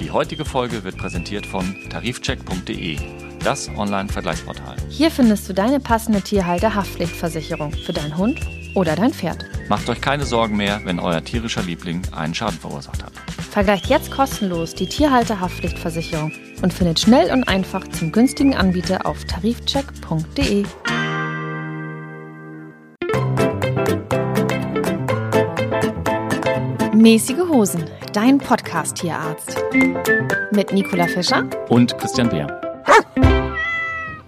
Die heutige Folge wird präsentiert von tarifcheck.de, das Online-Vergleichsportal. Hier findest du deine passende Tierhalter-Haftpflichtversicherung für deinen Hund oder dein Pferd. Macht euch keine Sorgen mehr, wenn euer tierischer Liebling einen Schaden verursacht hat. Vergleicht jetzt kostenlos die Tierhalter-Haftpflichtversicherung und findet schnell und einfach zum günstigen Anbieter auf tarifcheck.de. Mäßige Hosen, dein Podcast-Tierarzt. Mit Nicola Fischer Und Christian Beer.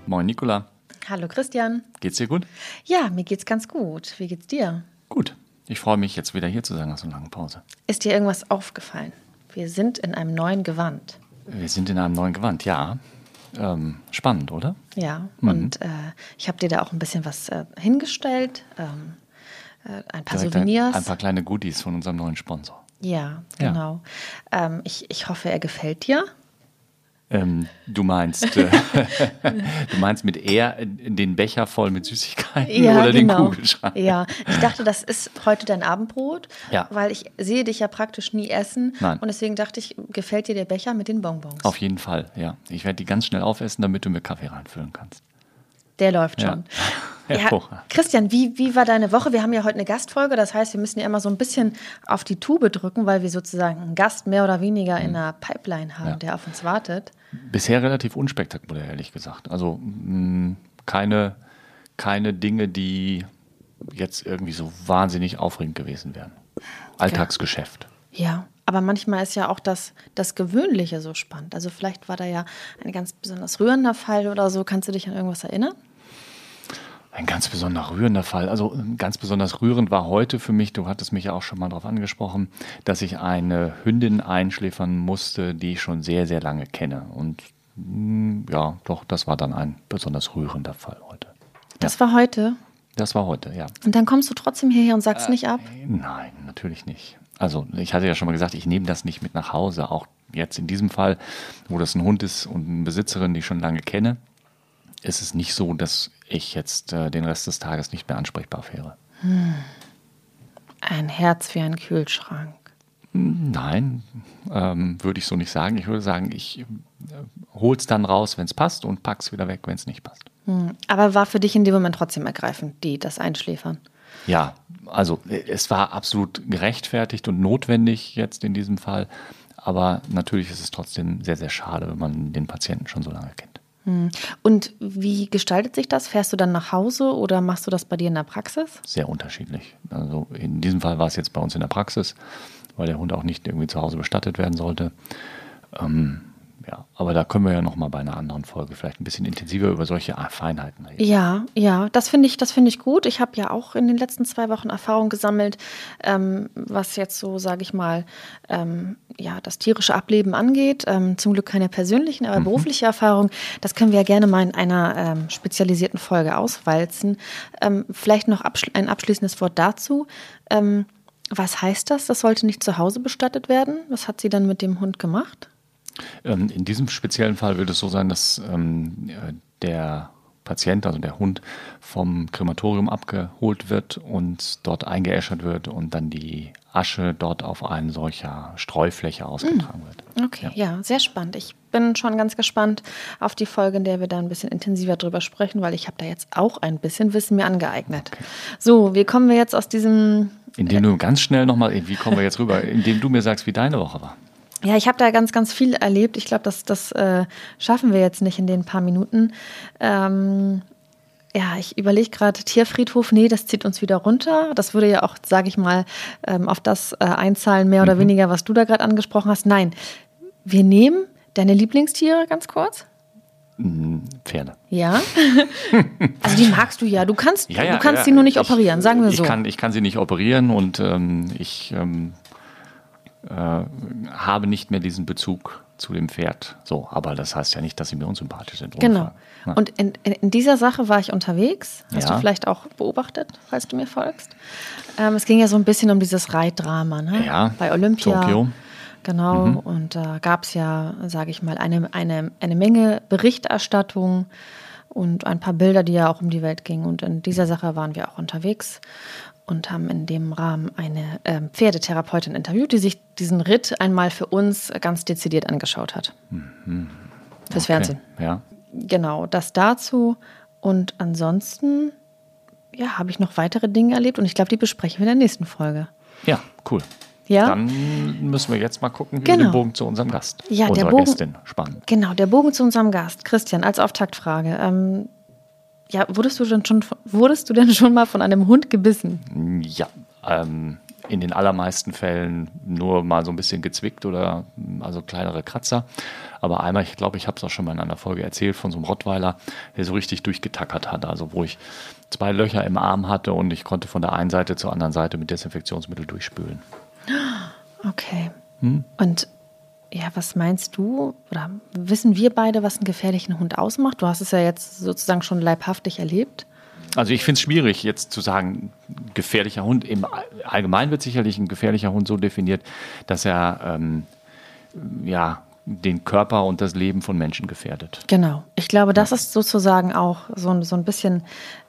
Moin Nicola, Hallo Christian. geht's dir gut? Ja, mir geht's ganz gut. Wie geht's dir? Gut. Ich freue mich, jetzt wieder hier zu sein nach so einer langen Pause. Ist dir irgendwas aufgefallen? Wir sind in einem neuen Gewand. Wir sind in einem neuen Gewand, ja. Ähm, spannend, oder? Ja, Mhm. und äh, ich habe dir da auch ein bisschen was äh, hingestellt. Ähm, äh, ein paar Direkt Souvenirs. Ein, ein paar kleine Goodies von unserem neuen Sponsor. Ja, Ja. genau. Ähm, ich, ich hoffe, er gefällt dir. Ähm, du meinst, äh, du meinst mit er den Becher voll mit Süßigkeiten oder den Kugelschreiber? Ja, ich dachte, das ist heute dein Abendbrot, Ja. weil ich sehe dich ja praktisch nie essen. Nein. Und deswegen dachte ich, gefällt dir der Becher mit den Bonbons? Auf jeden Fall, ja. Ich werde die ganz schnell aufessen, damit du mir Kaffee reinfüllen kannst. Der läuft Ja. schon. Hervorragend. Christian, wie, wie war deine Woche? Wir haben ja heute eine Gastfolge, das heißt, wir müssen ja immer so ein bisschen auf die Tube drücken, weil wir sozusagen einen Gast mehr oder weniger in einer Pipeline haben, Mhm. Ja. der auf uns wartet. Bisher relativ unspektakulär, ehrlich gesagt. Also mh, keine, keine Dinge, die jetzt irgendwie so wahnsinnig aufregend gewesen wären. Alltagsgeschäft. Ja, aber manchmal ist ja auch das, das Gewöhnliche so spannend. Also vielleicht war da ja ein ganz besonders rührender Fall oder so. Kannst du dich an irgendwas erinnern? Ein ganz besonders rührender Fall. Also ähm, ganz besonders rührend war heute für mich, du hattest mich ja auch schon mal darauf angesprochen, dass ich eine Hündin einschläfern musste, die ich schon sehr, sehr lange kenne. Und mh, ja, doch, das war dann ein besonders rührender Fall heute. Das war heute. Das war heute, ja. Und dann kommst du trotzdem hierher und sagst nicht ab? Nein, natürlich nicht. Also ich hatte ja schon mal gesagt, ich nehme das nicht mit nach Hause. Auch jetzt in diesem Fall, wo das ein Hund ist und eine Besitzerin, die ich schon lange kenne, ist es nicht so, dass ich jetzt äh, den Rest des Tages nicht mehr ansprechbar wäre. Ein Herz wie ein Kühlschrank. Nein, ähm, würde ich so nicht sagen. Ich würde sagen, ich äh, hol's dann raus, wenn es passt und pack's wieder weg, wenn es nicht passt. Hm. Aber war für dich in dem Moment trotzdem ergreifend, die das Einschläfern? Ja, also äh, es war absolut gerechtfertigt und notwendig jetzt in diesem Fall. Aber natürlich ist es trotzdem sehr, sehr schade, wenn man den Patienten schon so lange kennt. Und wie gestaltet sich das? Fährst du dann nach Hause oder machst du das bei dir in der Praxis? Sehr unterschiedlich. Also in diesem Fall war es jetzt bei uns in der Praxis, weil der Hund auch nicht irgendwie zu Hause bestattet werden sollte. Ähm, ja, aber da können wir ja noch mal bei einer anderen Folge vielleicht ein bisschen intensiver über solche Feinheiten reden. Ja, ja, das finde ich, das finde ich gut. Ich habe ja auch in den letzten zwei Wochen Erfahrung gesammelt, ähm, was jetzt so, sage ich mal, ähm, ja, das tierische Ableben angeht. Ähm, zum Glück keine persönlichen, aber berufliche Erfahrung. Das können wir ja gerne mal in einer ähm, spezialisierten Folge auswalzen. Ähm, vielleicht noch abschl ein abschließendes Wort dazu. Ähm, was heißt das? Das sollte nicht zu Hause bestattet werden? Was hat sie dann mit dem Hund gemacht? Ähm, in diesem speziellen Fall wird es so sein, dass ähm, äh, der Patient, also der Hund, vom Krematorium abgeholt wird und dort eingeäschert wird und dann die Asche dort auf eine solcher Streufläche ausgetragen wird. Okay, ja. sehr spannend. Ich bin schon ganz gespannt auf die Folge, in der wir da ein bisschen intensiver drüber sprechen, weil ich habe da jetzt auch ein bisschen Wissen mir angeeignet. So, wie kommen wir jetzt aus diesem Indem du ganz schnell nochmal, wie kommen wir jetzt rüber, indem du mir sagst, wie deine Woche war. Ja, ich habe da ganz, ganz viel erlebt. Ich glaube, das, das äh, schaffen wir jetzt nicht in den paar Minuten. Ähm, ja, ich überlege gerade, Tierfriedhof, nee, das zieht uns wieder runter. Das würde ja auch, sage ich mal, ähm, auf das äh, einzahlen, mehr oder weniger, was du da gerade angesprochen hast. Nein, wir nehmen deine Lieblingstiere ganz kurz. Hm, Pferde. Ja. also die magst du ja. Du kannst, Ja, ja, du kannst ja, sie nur nicht ich- operieren, sagen wir so. Ich kann, ich kann sie nicht operieren und ähm, ich ähm, äh, habe nicht mehr diesen Bezug zu dem Pferd. So, aber das heißt ja nicht, dass sie mir unsympathisch sind. Genau. Ja. Und in, in, dieser Sache war ich unterwegs. Hast Ja. du vielleicht auch beobachtet, falls du mir folgst? Ähm, es ging ja so ein bisschen um dieses Reitdrama, ne? Ja, Bei Olympia. Tokio. Genau. Und da gab es ja, sage ich mal, eine, eine, eine Menge Berichterstattung und ein paar Bilder, die ja auch um die Welt gingen. Und in dieser Sache waren wir auch unterwegs. Und haben in dem Rahmen eine äh, Pferdetherapeutin interviewt, die sich diesen Ritt einmal für uns ganz dezidiert angeschaut hat. Mhm. Fürs okay. Fernsehen. Ja. Genau, das dazu. Und ansonsten, ja, habe ich noch weitere Dinge erlebt und ich glaube, die besprechen wir in der nächsten Folge. Ja, cool. Ja? Dann müssen wir jetzt mal gucken, wie genau. wir den Bogen zu unserem Gast, ja, unserer der Bogen, Gästin spannen. Genau, der Bogen zu unserem Gast. Christian, als Auftaktfrage. Ähm, ja, wurdest du denn schon, wurdest du denn schon mal von einem Hund gebissen? Ja, ähm, in den allermeisten Fällen nur mal so ein bisschen gezwickt oder also kleinere Kratzer. Aber einmal, ich glaube, ich habe es auch schon mal in einer Folge erzählt, von so einem Rottweiler, der so richtig durchgetackert hat. Also wo ich zwei Löcher im Arm hatte und ich konnte von der einen Seite zur anderen Seite mit Desinfektionsmittel durchspülen. Okay. Hm? Und ja, was meinst du oder wissen wir beide, was einen gefährlichen Hund ausmacht? Du hast es ja jetzt sozusagen schon leibhaftig erlebt. Also ich finde es schwierig, jetzt zu sagen, gefährlicher Hund. Im Allgemeinen wird sicherlich ein gefährlicher Hund so definiert, dass er ähm, ja, den Körper und das Leben von Menschen gefährdet. Genau. Ich glaube, das ist sozusagen auch so, so ein bisschen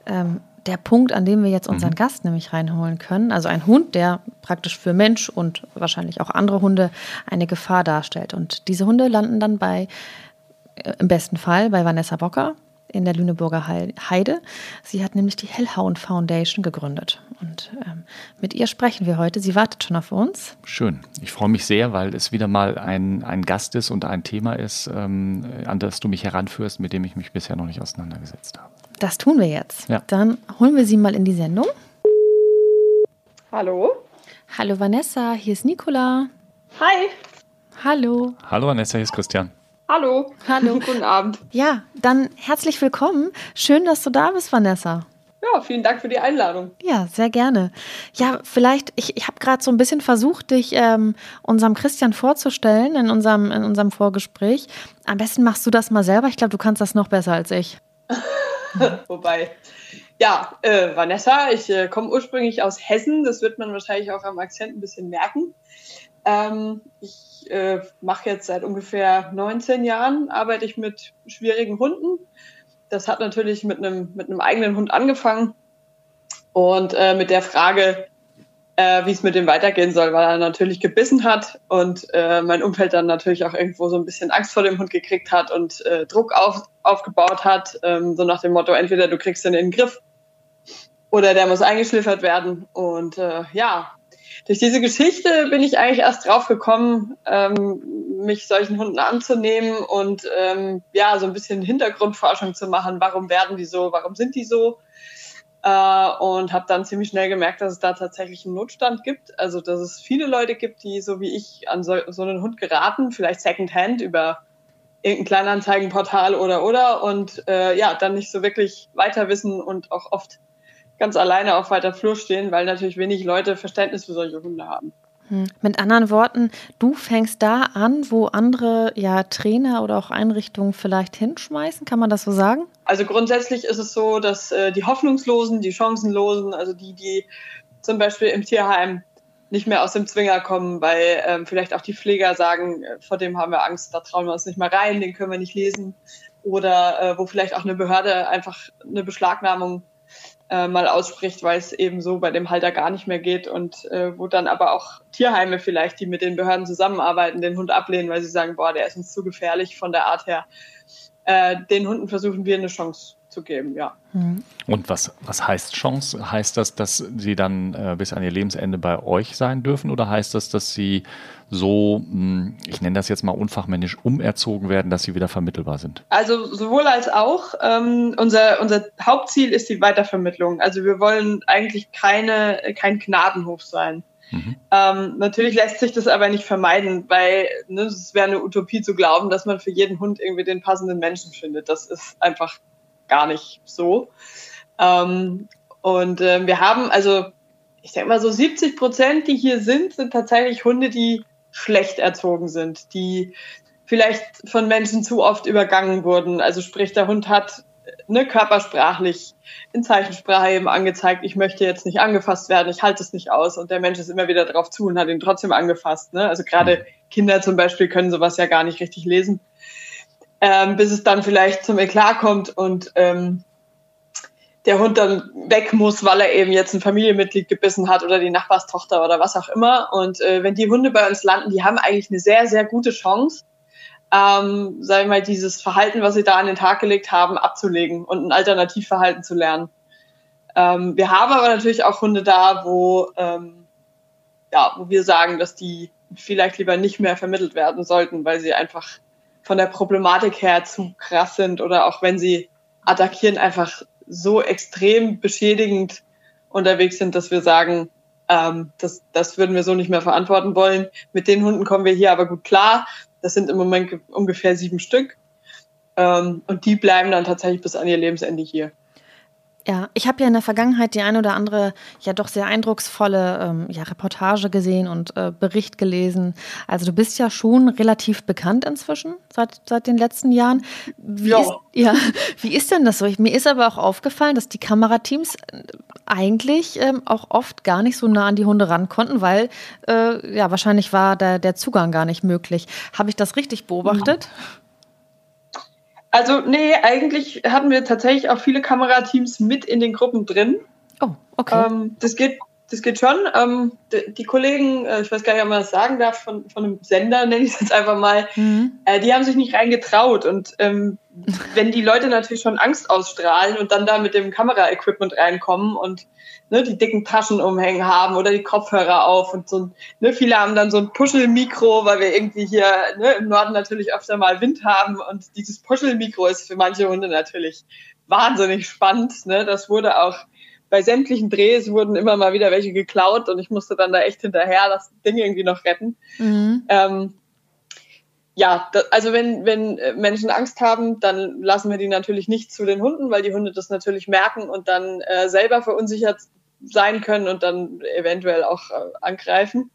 ähm, der Punkt, an dem wir jetzt unseren mhm. Gast nämlich reinholen können. Also ein Hund, der praktisch für Mensch und wahrscheinlich auch andere Hunde eine Gefahr darstellt. Und diese Hunde landen dann bei, äh, im besten Fall bei Vanessa Bocker in der Lüneburger Heide. Sie hat nämlich die Hellhound Foundation gegründet. Und ähm, mit ihr sprechen wir heute. Sie wartet schon auf uns. Schön. Ich freue mich sehr, weil es wieder mal ein, ein Gast ist und ein Thema ist, ähm, an das du mich heranführst, mit dem ich mich bisher noch nicht auseinandergesetzt habe. Das tun wir jetzt. Ja. Dann holen wir sie mal in die Sendung. Hallo. Hallo Vanessa, hier ist Nicola. Hi. Hallo. Hallo Vanessa, hier ist Christian. Hallo. Hallo. Guten Abend. Ja, dann herzlich willkommen. Schön, dass du da bist, Vanessa. Ja, vielen Dank für die Einladung. Ja, sehr gerne. Ja, vielleicht, ich, ich habe gerade so ein bisschen versucht, dich ähm, unserem Christian vorzustellen in unserem, in unserem Vorgespräch. Am besten machst du das mal selber. Ich glaube, du kannst das noch besser als ich. Wobei, ja, äh, Vanessa, ich äh, komme ursprünglich aus Hessen, das wird man wahrscheinlich auch am Akzent ein bisschen merken. Ähm, ich äh, mache jetzt seit ungefähr 19 Jahren, arbeite ich mit schwierigen Hunden. Das hat natürlich mit einem mit einem eigenen Hund angefangen und äh, mit der Frage, äh, wie es mit dem weitergehen soll, weil er natürlich gebissen hat und äh, mein Umfeld dann natürlich auch irgendwo so ein bisschen Angst vor dem Hund gekriegt hat und äh, Druck auf, aufgebaut hat, ähm, so nach dem Motto, entweder du kriegst ihn in den Griff oder der muss eingeschliffert werden. Und äh, ja, durch diese Geschichte bin ich eigentlich erst drauf gekommen, ähm, mich solchen Hunden anzunehmen und ähm, ja, so ein bisschen Hintergrundforschung zu machen. Warum werden die so? Warum sind die so? Äh, und habe dann ziemlich schnell gemerkt, dass es da tatsächlich einen Notstand gibt. Also, dass es viele Leute gibt, die so wie ich an so, so einen Hund geraten, vielleicht Secondhand über irgendein Kleinanzeigenportal oder oder und äh, ja, dann nicht so wirklich weiter wissen und auch oft ganz alleine auf weiter Flur stehen, weil natürlich wenig Leute Verständnis für solche Hunde haben. Hm. Mit anderen Worten, du fängst da an, wo andere ja Trainer oder auch Einrichtungen vielleicht hinschmeißen, kann man das so sagen? Also grundsätzlich ist es so, dass äh, die Hoffnungslosen, die Chancenlosen, also die, die zum Beispiel im Tierheim nicht mehr aus dem Zwinger kommen, weil ähm, vielleicht auch die Pfleger sagen, äh, vor dem haben wir Angst, da trauen wir uns nicht mehr rein, den können wir nicht lesen. Oder äh, wo vielleicht auch eine Behörde einfach eine Beschlagnahmung äh, mal ausspricht, weil es eben so bei dem Halter gar nicht mehr geht und äh, wo dann aber auch Tierheime vielleicht, die mit den Behörden zusammenarbeiten, den Hund ablehnen, weil sie sagen, boah, der ist uns zu gefährlich von der Art her. Äh, den Hunden versuchen wir eine Chance zu geben, ja. Mhm. Und was, was heißt Chance? Heißt das, dass sie dann äh, bis an ihr Lebensende bei euch sein dürfen oder heißt das, dass sie so, mh, hm, ich nenne das jetzt mal unfachmännisch, umerzogen werden, dass sie wieder vermittelbar sind? Also sowohl als auch. Ähm, unser, unser Hauptziel ist die Weitervermittlung. Also wir wollen eigentlich keine, kein Gnadenhof sein. Mhm. Ähm, natürlich lässt sich das aber nicht vermeiden, weil ne, es wäre eine Utopie zu glauben, dass man für jeden Hund irgendwie den passenden Menschen findet. Das ist einfach gar nicht so. Ähm, und äh, wir haben also, ich denke mal so 70 Prozent, die hier sind, sind tatsächlich Hunde, die schlecht erzogen sind, die vielleicht von Menschen zu oft übergangen wurden. Also sprich, der Hund hat ne, körpersprachlich in Zeichensprache eben angezeigt, ich möchte jetzt nicht angefasst werden, ich halte es nicht aus. Und der Mensch ist immer wieder drauf zu und hat ihn trotzdem angefasst. Ne? Also gerade Kinder zum Beispiel können sowas ja gar nicht richtig lesen ähm, bis es dann vielleicht zum Eklat kommt. Und ähm, der Hund dann weg muss, weil er eben jetzt ein Familienmitglied gebissen hat oder die Nachbarstochter oder was auch immer. Und äh, wenn die Hunde bei uns landen, die haben eigentlich eine sehr, sehr gute Chance, ähm, wir mal, dieses Verhalten, was sie da an den Tag gelegt haben, abzulegen und ein Alternativverhalten zu lernen. Ähm, wir haben aber natürlich auch Hunde da, wo, ähm, ja, wo wir sagen, dass die vielleicht lieber nicht mehr vermittelt werden sollten, weil sie einfach von der Problematik her zu krass sind oder auch wenn sie attackieren, einfach so extrem beschädigend unterwegs sind, dass wir sagen, ähm, das, das würden wir so nicht mehr verantworten wollen. Mit den Hunden kommen wir hier aber gut klar. Das sind im Moment ungefähr sieben Stück. Ähm, und die bleiben dann tatsächlich bis an ihr Lebensende hier. Ja, ich habe ja in der Vergangenheit die eine oder andere ja doch sehr eindrucksvolle ähm, ja, Reportage gesehen und äh, Bericht gelesen. Also du bist ja schon relativ bekannt inzwischen seit, seit den letzten Jahren. Wie ja. Ist, ja. Wie ist denn das so? Ich, mir ist aber auch aufgefallen, dass die Kamerateams äh, eigentlich ähm, auch oft gar nicht so nah an die Hunde ran konnten, weil äh, ja wahrscheinlich war der, der Zugang gar nicht möglich. Habe ich das richtig beobachtet? Ja. Also, nee, eigentlich hatten wir tatsächlich auch viele Kamerateams mit in den Gruppen drin. Oh, okay. Ähm, das geht das geht schon. Ähm, die, die, Kollegen, äh, ich weiß gar nicht, ob man das sagen darf, von, von einem Sender, nenne ich es jetzt einfach mal, mhm. äh, die haben sich nicht reingetraut. Und ähm, wenn die Leute natürlich schon Angst ausstrahlen und dann da mit dem Kameraequipment reinkommen und ne, die dicken Taschen umhängen haben oder die Kopfhörer auf und so, ne, viele haben dann so ein Puschelmikro, weil wir irgendwie hier ne, im Norden natürlich öfter mal Wind haben und dieses Puschelmikro ist für manche Hunde natürlich wahnsinnig spannend. Ne? Das wurde auch bei sämtlichen Drehs wurden immer mal wieder welche geklaut und ich musste dann da echt hinterher das Ding irgendwie noch retten. Mhm. Ähm, ja, das, also wenn, wenn Menschen Angst haben, dann lassen wir die natürlich nicht zu den Hunden, weil die Hunde das natürlich merken und dann äh, selber verunsichert sein können und dann eventuell auch äh, angreifen.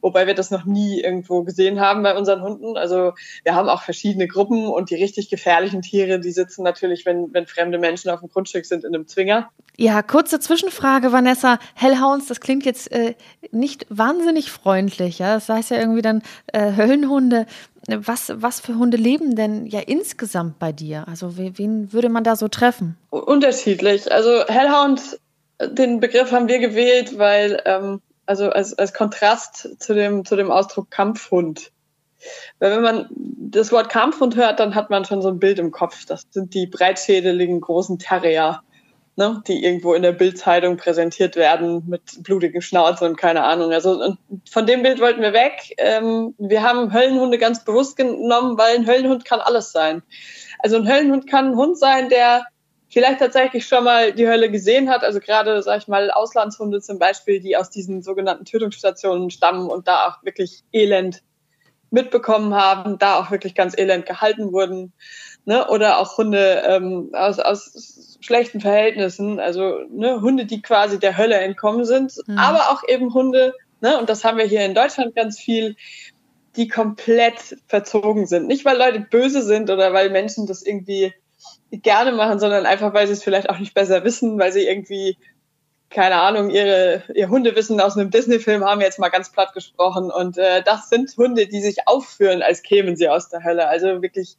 Wobei wir das noch nie irgendwo gesehen haben bei unseren Hunden. Also wir haben auch verschiedene Gruppen und die richtig gefährlichen Tiere, die sitzen natürlich, wenn, wenn fremde Menschen auf dem Grundstück sind, in einem Zwinger. Ja, kurze Zwischenfrage, Vanessa. Hellhounds, das klingt jetzt äh, nicht wahnsinnig freundlich. Ja? Das heißt ja irgendwie dann äh, Höllenhunde. Was, was für Hunde leben denn ja insgesamt bei dir? Also wen würde man da so treffen? Unterschiedlich. Also Hellhound den Begriff haben wir gewählt, weil, ähm, also als, als Kontrast zu dem, zu dem Ausdruck Kampfhund. Weil wenn man das Wort Kampfhund hört, dann hat man schon so ein Bild im Kopf. Das sind die breitschädeligen großen Terrier, ne, die irgendwo in der Bildzeitung präsentiert werden mit blutigen Schnauzen und keine Ahnung. Also von dem Bild wollten wir weg. Ähm, wir haben Höllenhunde ganz bewusst genommen, weil ein Höllenhund kann alles sein. Also ein Höllenhund kann ein Hund sein, der vielleicht tatsächlich schon mal die Hölle gesehen hat. Also gerade, sag ich mal, Auslandshunde zum Beispiel, die aus diesen sogenannten Tötungsstationen stammen und da auch wirklich elend mitbekommen haben, da auch wirklich ganz elend gehalten wurden. Ne? Oder auch Hunde ähm, aus, aus schlechten Verhältnissen, also ne, Hunde, die quasi der Hölle entkommen sind, mhm. aber auch eben Hunde, ne, und das haben wir hier in Deutschland ganz viel, die komplett verzogen sind. Nicht, weil Leute böse sind oder weil Menschen das irgendwie gerne machen, sondern einfach, weil sie es vielleicht auch nicht besser wissen, weil sie irgendwie, keine Ahnung, ihre, ihr Hundewissen aus einem Disney-Film haben jetzt mal ganz platt gesprochen. Und äh, das sind Hunde, die sich aufführen, als kämen sie aus der Hölle. Also wirklich,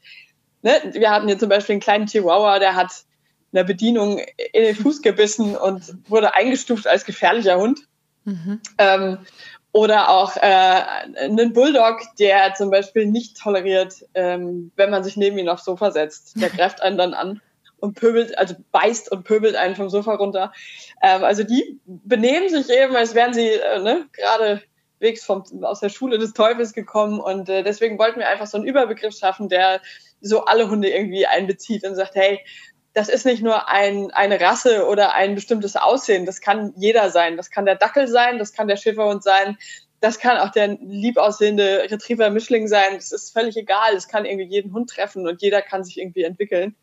ne? wir hatten hier zum Beispiel einen kleinen Chihuahua, der hat einer Bedienung in den Fuß gebissen und wurde eingestuft als gefährlicher Hund. Mhm. Ähm, oder auch äh, einen Bulldog, der zum Beispiel nicht toleriert, ähm, wenn man sich neben ihn aufs Sofa setzt. Der greift einen dann an und pöbelt, also beißt und pöbelt einen vom Sofa runter. Ähm, also die benehmen sich eben, als wären sie äh, ne, gerade wegs vom, aus der Schule des Teufels gekommen. Und äh, deswegen wollten wir einfach so einen Überbegriff schaffen, der so alle Hunde irgendwie einbezieht und sagt, hey, das ist nicht nur ein, eine Rasse oder ein bestimmtes Aussehen. Das kann jeder sein. Das kann der Dackel sein, das kann der Schäferhund sein, das kann auch der lieb aussehende Retriever-Mischling sein. Das ist völlig egal. Es kann irgendwie jeden Hund treffen und jeder kann sich irgendwie entwickeln.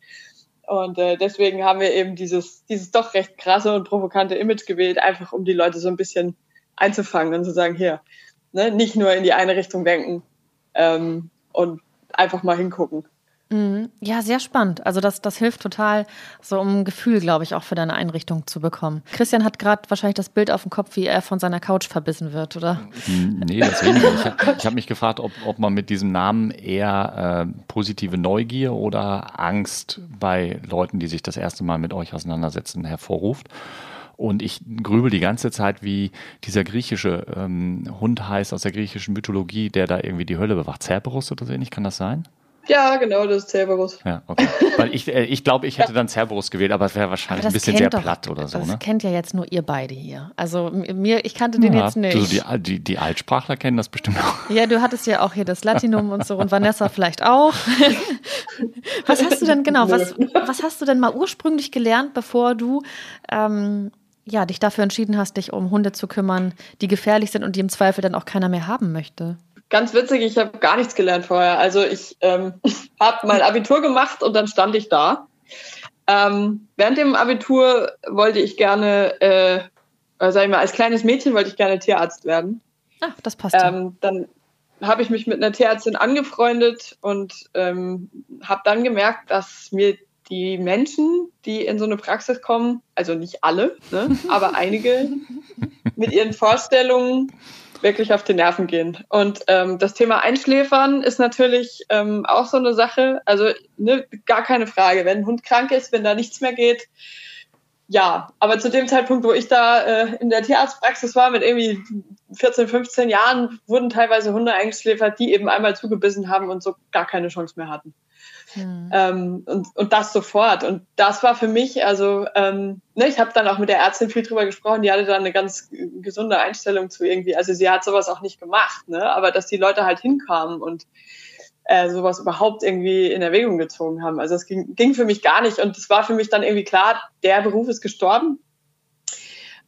Und äh, deswegen haben wir eben dieses, dieses doch recht krasse und provokante Image gewählt, einfach um die Leute so ein bisschen einzufangen und zu sagen, hier, ne, nicht nur in die eine Richtung denken ähm, und einfach mal hingucken. Mhm. Ja, sehr spannend. Also das, das hilft total, so um ein Gefühl, glaube ich, auch für deine Einrichtung zu bekommen. Christian hat gerade wahrscheinlich das Bild auf dem Kopf, wie er von seiner Couch verbissen wird, oder? Nee, das weniger. Ich, ich habe mich gefragt, ob, ob man mit diesem Namen eher äh, positive Neugier oder Angst bei Leuten, die sich das erste Mal mit euch auseinandersetzen, hervorruft. Und ich grübel die ganze Zeit, wie dieser griechische ähm, Hund heißt aus der griechischen Mythologie, der da irgendwie die Hölle bewacht. Cerberus oder so ähnlich, kann das sein? Ja, genau, das ist Cerberus. Ja, okay. Weil ich, äh, ich glaube, ich hätte dann Cerberus gewählt, aber es wäre wahrscheinlich ein bisschen sehr doch, platt oder so. Das ne? kennt ja jetzt nur ihr beide hier. Also mir, ich kannte den ja, jetzt nicht. Also die, die, die Altsprachler kennen das bestimmt auch. Ja, du hattest ja auch hier das Latinum und so und Vanessa vielleicht auch. was hast du denn genau, was, was hast du denn mal ursprünglich gelernt, bevor du ähm, ja, dich dafür entschieden hast, dich um Hunde zu kümmern, die gefährlich sind und die im Zweifel dann auch keiner mehr haben möchte? Ganz witzig, ich habe gar nichts gelernt vorher. Also ich ähm, habe mein Abitur gemacht und dann stand ich da. Ähm, während dem Abitur wollte ich gerne, äh, sag ich mal, als kleines Mädchen wollte ich gerne Tierarzt werden. Ach, das passt. Ähm, dann habe ich mich mit einer Tierärztin angefreundet und ähm, habe dann gemerkt, dass mir die Menschen, die in so eine Praxis kommen, also nicht alle, ne, aber einige, mit ihren Vorstellungen wirklich auf die Nerven gehen. Und ähm, das Thema Einschläfern ist natürlich ähm, auch so eine Sache. Also ne, gar keine Frage. Wenn ein Hund krank ist, wenn da nichts mehr geht, ja. Aber zu dem Zeitpunkt, wo ich da äh, in der Tierarztpraxis war, mit irgendwie 14, 15 Jahren, wurden teilweise Hunde eingeschläfert, die eben einmal zugebissen haben und so gar keine Chance mehr hatten. Mhm. Ähm, und, und das sofort. Und das war für mich, also ähm, ne, ich habe dann auch mit der Ärztin viel drüber gesprochen, die hatte da eine ganz gesunde Einstellung zu irgendwie. Also sie hat sowas auch nicht gemacht, ne? aber dass die Leute halt hinkamen und äh, sowas überhaupt irgendwie in Erwägung gezogen haben. Also es ging, ging für mich gar nicht. Und es war für mich dann irgendwie klar, der Beruf ist gestorben.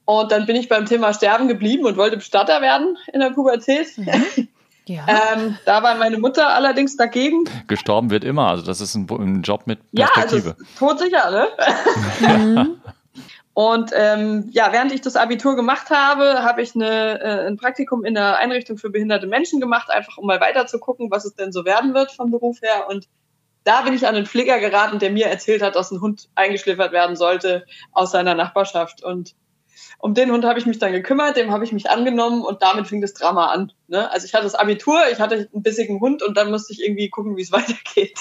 Und dann bin ich beim Thema Sterben geblieben und wollte Bestatter werden in der Pubertät. Mhm. Ja. Ähm, da war meine Mutter allerdings dagegen. Gestorben wird immer, also das ist ein, ein Job mit Perspektive. Ja, also todsicher, ne? ja. Und ähm, ja, während ich das Abitur gemacht habe, habe ich eine, äh, ein Praktikum in der Einrichtung für behinderte Menschen gemacht, einfach um mal weiter zu gucken, was es denn so werden wird vom Beruf her. Und da bin ich an einen Pfleger geraten, der mir erzählt hat, dass ein Hund eingeschliffert werden sollte aus seiner Nachbarschaft. Und um den Hund habe ich mich dann gekümmert, dem habe ich mich angenommen und damit fing das Drama an. Ne? Also ich hatte das Abitur, ich hatte einen bissigen Hund und dann musste ich irgendwie gucken, wie es weitergeht.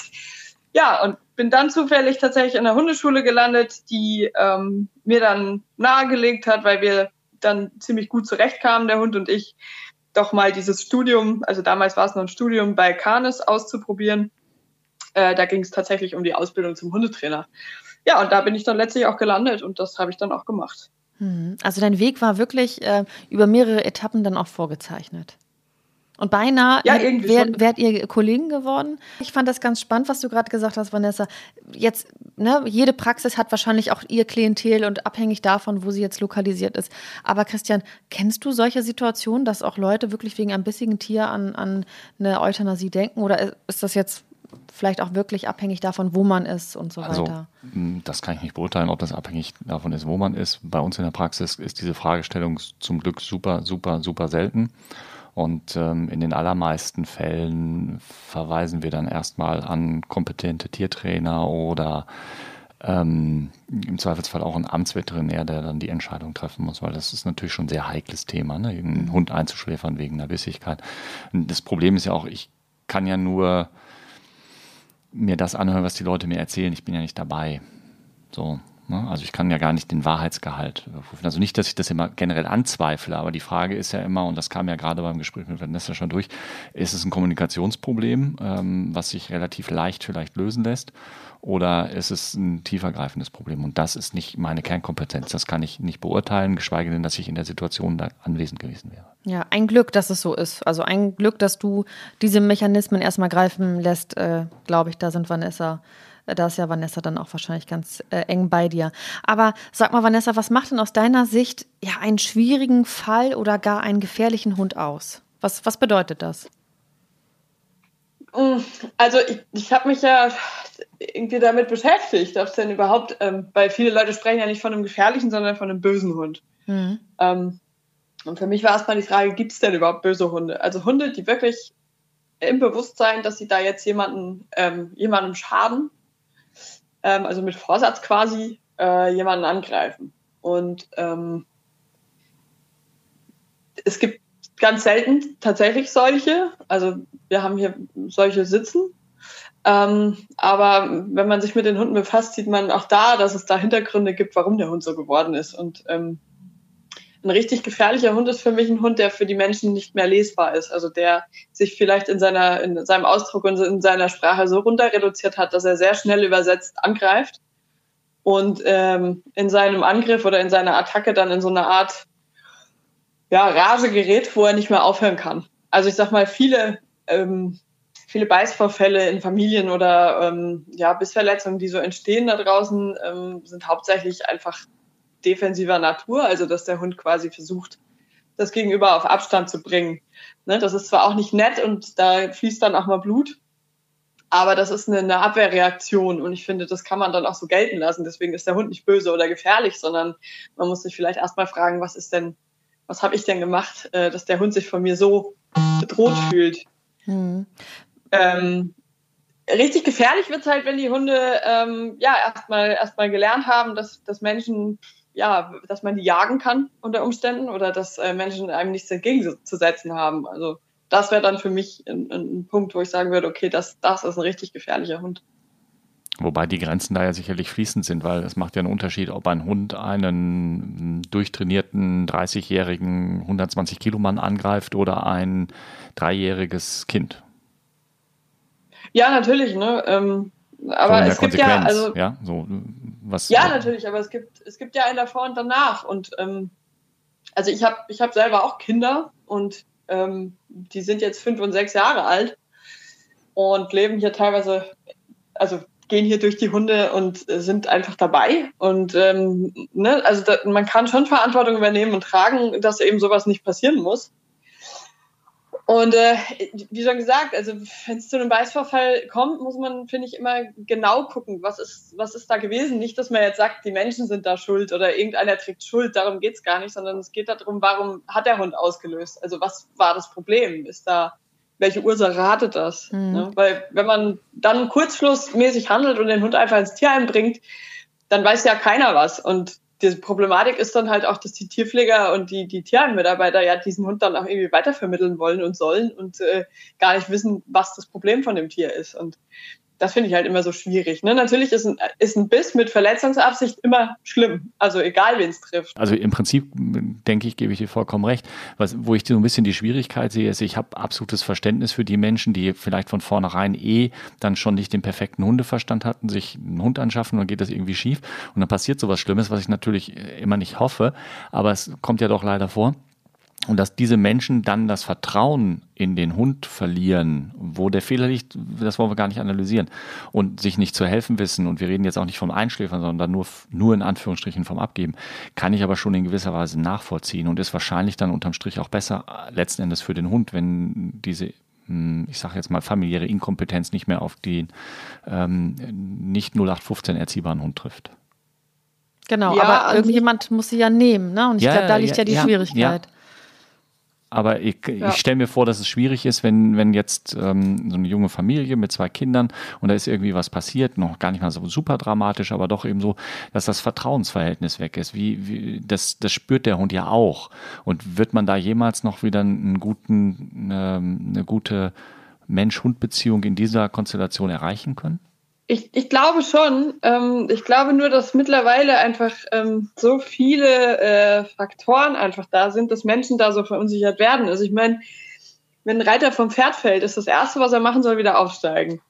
Ja, und bin dann zufällig tatsächlich in der Hundeschule gelandet, die ähm, mir dann nahegelegt hat, weil wir dann ziemlich gut zurechtkamen, der Hund und ich, doch mal dieses Studium, also damals war es noch ein Studium bei Canis auszuprobieren. Äh, da ging es tatsächlich um die Ausbildung zum Hundetrainer. Ja, und da bin ich dann letztlich auch gelandet und das habe ich dann auch gemacht. Hm. Also dein Weg war wirklich äh, über mehrere Etappen dann auch vorgezeichnet. Und beinahe ja, wärt, wärt ihr Kollegen geworden. Ich fand das ganz spannend, was du gerade gesagt hast, Vanessa. Jetzt, ne, jede Praxis hat wahrscheinlich auch ihr Klientel und abhängig davon, wo sie jetzt lokalisiert ist. Aber Christian, kennst du solche Situationen, dass auch Leute wirklich wegen einem bissigen Tier an, an eine Euthanasie denken? Oder ist das jetzt vielleicht auch wirklich abhängig davon, wo man ist und so also, weiter? Das kann ich nicht beurteilen, ob das abhängig davon ist, wo man ist. Bei uns in der Praxis ist diese Fragestellung zum Glück super, super, super selten. Und ähm, in den allermeisten Fällen verweisen wir dann erstmal an kompetente Tiertrainer oder ähm, im Zweifelsfall auch ein Amtsveterinär, der dann die Entscheidung treffen muss, weil das ist natürlich schon ein sehr heikles Thema, ne? einen mhm. Hund einzuschläfern wegen einer Bissigkeit. Das Problem ist ja auch, ich kann ja nur mir das anhören, was die Leute mir erzählen. Ich bin ja nicht dabei. So. Ne? Also ich kann ja gar nicht den Wahrheitsgehalt überprüfen. Also nicht, dass ich das immer generell anzweifle, aber die Frage ist ja immer, und das kam ja gerade beim Gespräch mit Vanessa schon durch, ist es ein Kommunikationsproblem, ähm, was sich relativ leicht vielleicht lösen lässt, oder ist es ein tiefergreifendes Problem? Und das ist nicht meine Kernkompetenz. Das kann ich nicht beurteilen, geschweige denn, dass ich in der Situation da anwesend gewesen wäre. Ja, ein Glück, dass es so ist. Also ein Glück, dass du diese Mechanismen erstmal greifen lässt, äh, glaube ich, da sind Vanessa da ist ja Vanessa dann auch wahrscheinlich ganz äh, eng bei dir. Aber sag mal, Vanessa, was macht denn aus deiner Sicht ja einen schwierigen Fall oder gar einen gefährlichen Hund aus? Was, was bedeutet das? Mm, also ich, ich habe mich ja irgendwie damit beschäftigt, ob es denn überhaupt, ähm, weil viele Leute sprechen ja nicht von einem gefährlichen, sondern von einem bösen Hund. Mhm. Ähm, und für mich war erstmal die Frage, gibt es denn überhaupt böse Hunde? Also Hunde, die wirklich im Bewusstsein, dass sie da jetzt jemanden, ähm, jemandem schaden, ähm, also mit Vorsatz quasi äh, jemanden angreifen. Und ähm, es gibt ganz selten tatsächlich solche. Also wir haben hier solche sitzen. Ähm, aber wenn man sich mit den Hunden befasst, sieht man auch da, dass es da Hintergründe gibt, warum der Hund so geworden ist. Und ähm, ein richtig gefährlicher Hund ist für mich ein Hund, der für die Menschen nicht mehr lesbar ist. Also der sich vielleicht in seiner, in seinem Ausdruck und in seiner Sprache so runter reduziert hat, dass er sehr schnell übersetzt angreift und ähm, in seinem Angriff oder in seiner Attacke dann in so eine Art ja, Rage gerät, wo er nicht mehr aufhören kann. Also ich sag mal, viele, ähm, viele Beißvorfälle in Familien oder ähm, ja, Bissverletzungen, die so entstehen da draußen, ähm, sind hauptsächlich einfach defensiver Natur, also dass der Hund quasi versucht, das Gegenüber auf Abstand zu bringen. Ne, das ist zwar auch nicht nett und da fließt dann auch mal Blut, aber das ist eine, eine, Abwehrreaktion und ich finde, das kann man dann auch so gelten lassen. Deswegen ist der Hund nicht böse oder gefährlich, sondern man muss sich vielleicht erstmal fragen, was ist denn, was habe ich denn gemacht, äh, dass der Hund sich von mir so bedroht fühlt. Mhm. Ähm, richtig gefährlich wird es halt, wenn die Hunde ähm, ja erstmal erstmal gelernt haben, dass, dass Menschen ja, dass man die jagen kann unter Umständen oder dass äh, Menschen einem nichts entgegenzusetzen haben. Also das wäre dann für mich ein, ein, Punkt, wo ich sagen würde, okay, das, das ist ein richtig gefährlicher Hund. Wobei die Grenzen da ja sicherlich fließend sind, weil es macht ja einen Unterschied, ob ein Hund einen durchtrainierten 30-jährigen 120 Kilo Mann angreift oder ein dreijähriges Kind. Ja, natürlich. Ne? Ähm, aber es gibt ja, also, ja, so, was, ja, natürlich, aber es gibt, es gibt ja ein davor und danach. Und ähm, also ich habe ich hab selber auch Kinder und ähm, die sind jetzt fünf und sechs Jahre alt und leben hier teilweise, also gehen hier durch die Hunde und sind einfach dabei. Und ähm, ne, also da, man kann schon Verantwortung übernehmen und tragen, dass eben sowas nicht passieren muss. Und äh, wie schon gesagt, also wenn es zu einem Beißvorfall kommt, muss man, finde ich, immer genau gucken, was ist, was ist da gewesen. Nicht, dass man jetzt sagt, die Menschen sind da schuld oder irgendeiner trägt Schuld, darum geht es gar nicht, sondern es geht darum, warum hat der Hund ausgelöst? Also was war das Problem? Ist da, welche Ursache hatte das? Mhm. Ne? Weil wenn man dann kurzschlussmäßig handelt und den Hund einfach ins Tierheim bringt, dann weiß ja keiner was. Und die Problematik ist dann halt auch, dass die Tierpfleger und die, die Tierheimmitarbeiter ja diesen Hund dann auch irgendwie weitervermitteln wollen und sollen und äh, gar nicht wissen, was das Problem von dem Tier ist. Und das finde ich halt immer so schwierig. Ne? Natürlich ist ein, ist ein Biss mit Verletzungsabsicht immer schlimm. Also egal, wen es trifft. Also im Prinzip, denke ich, gebe ich dir vollkommen recht. Was, wo ich so ein bisschen die Schwierigkeit sehe, ist, ich habe absolutes Verständnis für die Menschen, die vielleicht von vornherein eh dann schon nicht den perfekten Hundeverstand hatten, sich einen Hund anschaffen und geht das irgendwie schief. Und dann passiert sowas Schlimmes, was ich natürlich immer nicht hoffe. Aber es kommt ja doch leider vor. Und dass diese Menschen dann das Vertrauen in den Hund verlieren, wo der Fehler liegt, das wollen wir gar nicht analysieren. Und sich nicht zu helfen wissen, und wir reden jetzt auch nicht vom Einschläfern, sondern nur, nur in Anführungsstrichen vom Abgeben, kann ich aber schon in gewisser Weise nachvollziehen und ist wahrscheinlich dann unterm Strich auch besser äh, letzten Endes für den Hund, wenn diese hm, ich sage jetzt mal, familiäre Inkompetenz nicht mehr auf den ähm, nicht 0815 erziehbaren Hund trifft. Genau, ja, aber irgendjemand muss sie ja nehmen, ne? Und ich ja, glaube, da liegt ja, ja die Schwierigkeit. Aber ich, ja. ich stelle mir vor, dass es schwierig ist, wenn, wenn jetzt ähm, so eine junge Familie mit zwei Kindern und da ist irgendwie was passiert, noch gar nicht mal so super dramatisch, aber doch eben so, dass das Vertrauensverhältnis weg ist. Wie, wie das, das spürt der Hund ja auch. Und wird man da jemals noch wieder einen guten, eine, eine gute Mensch-Hund-Beziehung in dieser Konstellation erreichen können? Ich, ich glaube schon. Ähm, ich glaube nur, dass mittlerweile einfach ähm, so viele äh, Faktoren einfach da sind, dass Menschen da so verunsichert werden. Also ich meine, wenn ein Reiter vom Pferd fällt, ist das Erste, was er machen soll, wieder aufsteigen.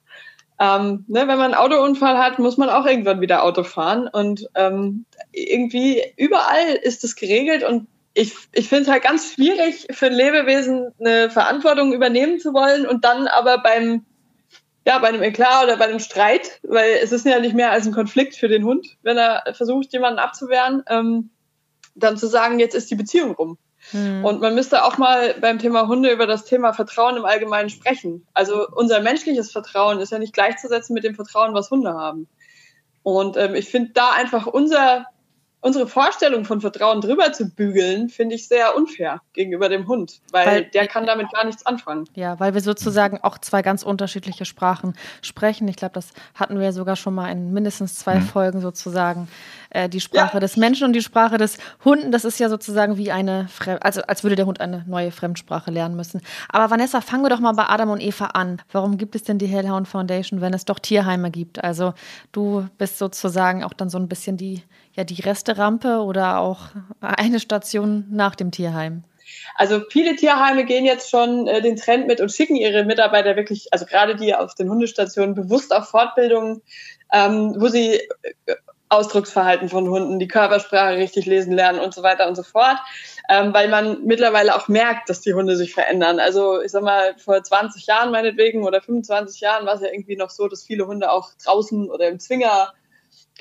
Ähm, ne, wenn man einen Autounfall hat, muss man auch irgendwann wieder Auto fahren. Und ähm, irgendwie überall ist es geregelt und ich, ich finde es halt ganz schwierig für ein Lebewesen eine Verantwortung übernehmen zu wollen und dann aber beim ja, bei einem Eklat oder bei einem Streit, weil es ist ja nicht mehr als ein Konflikt für den Hund, wenn er versucht, jemanden abzuwehren, ähm, dann zu sagen, jetzt ist die Beziehung rum. Hm. Und man müsste auch mal beim Thema Hunde über das Thema Vertrauen im Allgemeinen sprechen. Also unser menschliches Vertrauen ist ja nicht gleichzusetzen mit dem Vertrauen, was Hunde haben. Und ähm, ich finde da einfach unser unsere Vorstellung von Vertrauen drüber zu bügeln, finde ich sehr unfair gegenüber dem Hund, weil, weil, der kann damit gar nichts anfangen. Ja, weil wir sozusagen auch zwei ganz unterschiedliche Sprachen sprechen. Ich glaube, das hatten wir ja sogar schon mal in mindestens zwei mhm. Folgen sozusagen. Äh, die Sprache ja. des Menschen und die Sprache des Hunden, das ist ja sozusagen wie eine, Fremd also als würde der Hund eine neue Fremdsprache lernen müssen. Aber Vanessa, fangen wir doch mal bei Adam und Eva an. Warum gibt es denn die Hellhound Foundation, wenn es doch Tierheime gibt? Also du bist sozusagen auch dann so ein bisschen die, ja, die Resterampe oder auch eine Station nach dem Tierheim. Also viele Tierheime gehen jetzt schon äh, den Trend mit und schicken ihre Mitarbeiter wirklich, also gerade die auf den Hundestationen, bewusst auf Fortbildungen, ähm, wo sie äh, Ausdrucksverhalten von Hunden, die Körpersprache richtig lesen lernen und so weiter und so fort, ähm, weil man mittlerweile auch merkt, dass die Hunde sich verändern. Also ich sag mal, vor 20 Jahren meinetwegen oder 25 Jahren war es ja irgendwie noch so, dass viele Hunde auch draußen oder im Zwinger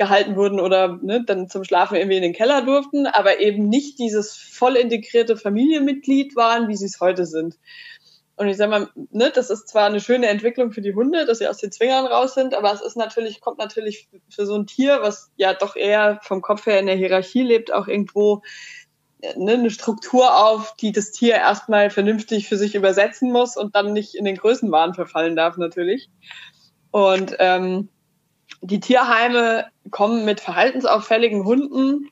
gehalten wurden oder ne, dann zum Schlafen irgendwie in den Keller durften, aber eben nicht dieses voll integrierte Familienmitglied waren, wie sie es heute sind. Und ich sage mal, ne, das ist zwar eine schöne Entwicklung für die Hunde, dass sie aus den Zwingern raus sind, aber es ist natürlich, kommt natürlich für so ein Tier, was ja doch eher vom Kopf her in der Hierarchie lebt, auch irgendwo ne, eine Struktur auf, die das Tier erstmal vernünftig für sich übersetzen muss und dann nicht in den Größenwahn verfallen darf, natürlich. Und ähm, die Tierheime kommen mit verhaltensauffälligen Hunden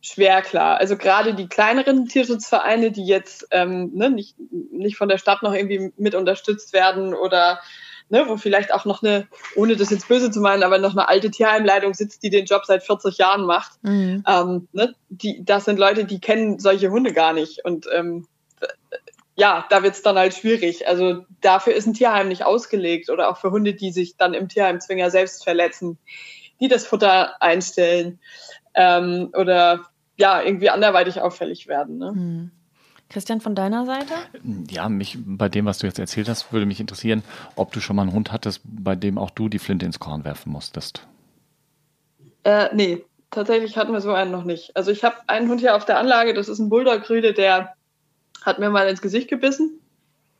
schwer klar. Also gerade die kleineren Tierschutzvereine, die jetzt ähm, ne, nicht, nicht von der Stadt noch irgendwie mit unterstützt werden oder ne, wo vielleicht auch noch eine, ohne das jetzt böse zu meinen, aber noch eine alte Tierheimleitung sitzt, die den Job seit 40 Jahren macht. Mhm. Ähm, ne, die, das sind Leute, die kennen solche Hunde gar nicht. Und ähm, ja, da wird's dann halt schwierig. Also dafür ist ein Tierheim nicht ausgelegt oder auch für Hunde, die sich dann im Tierheimzwinger selbst verletzen, die das Futter einstellen ähm, oder ja, irgendwie anderweitig auffällig werden. Ne? Hm. Christian, von deiner Seite? Ja, mich bei dem, was du jetzt erzählt hast, würde mich interessieren, ob du schon mal einen Hund hattest, bei dem auch du die Flinte ins Korn werfen musstest. Äh, nee, tatsächlich hatten wir so einen noch nicht. Also ich habe einen Hund hier auf der Anlage, das ist ein Bulldog-Rüde, der hat mir mal ins Gesicht gebissen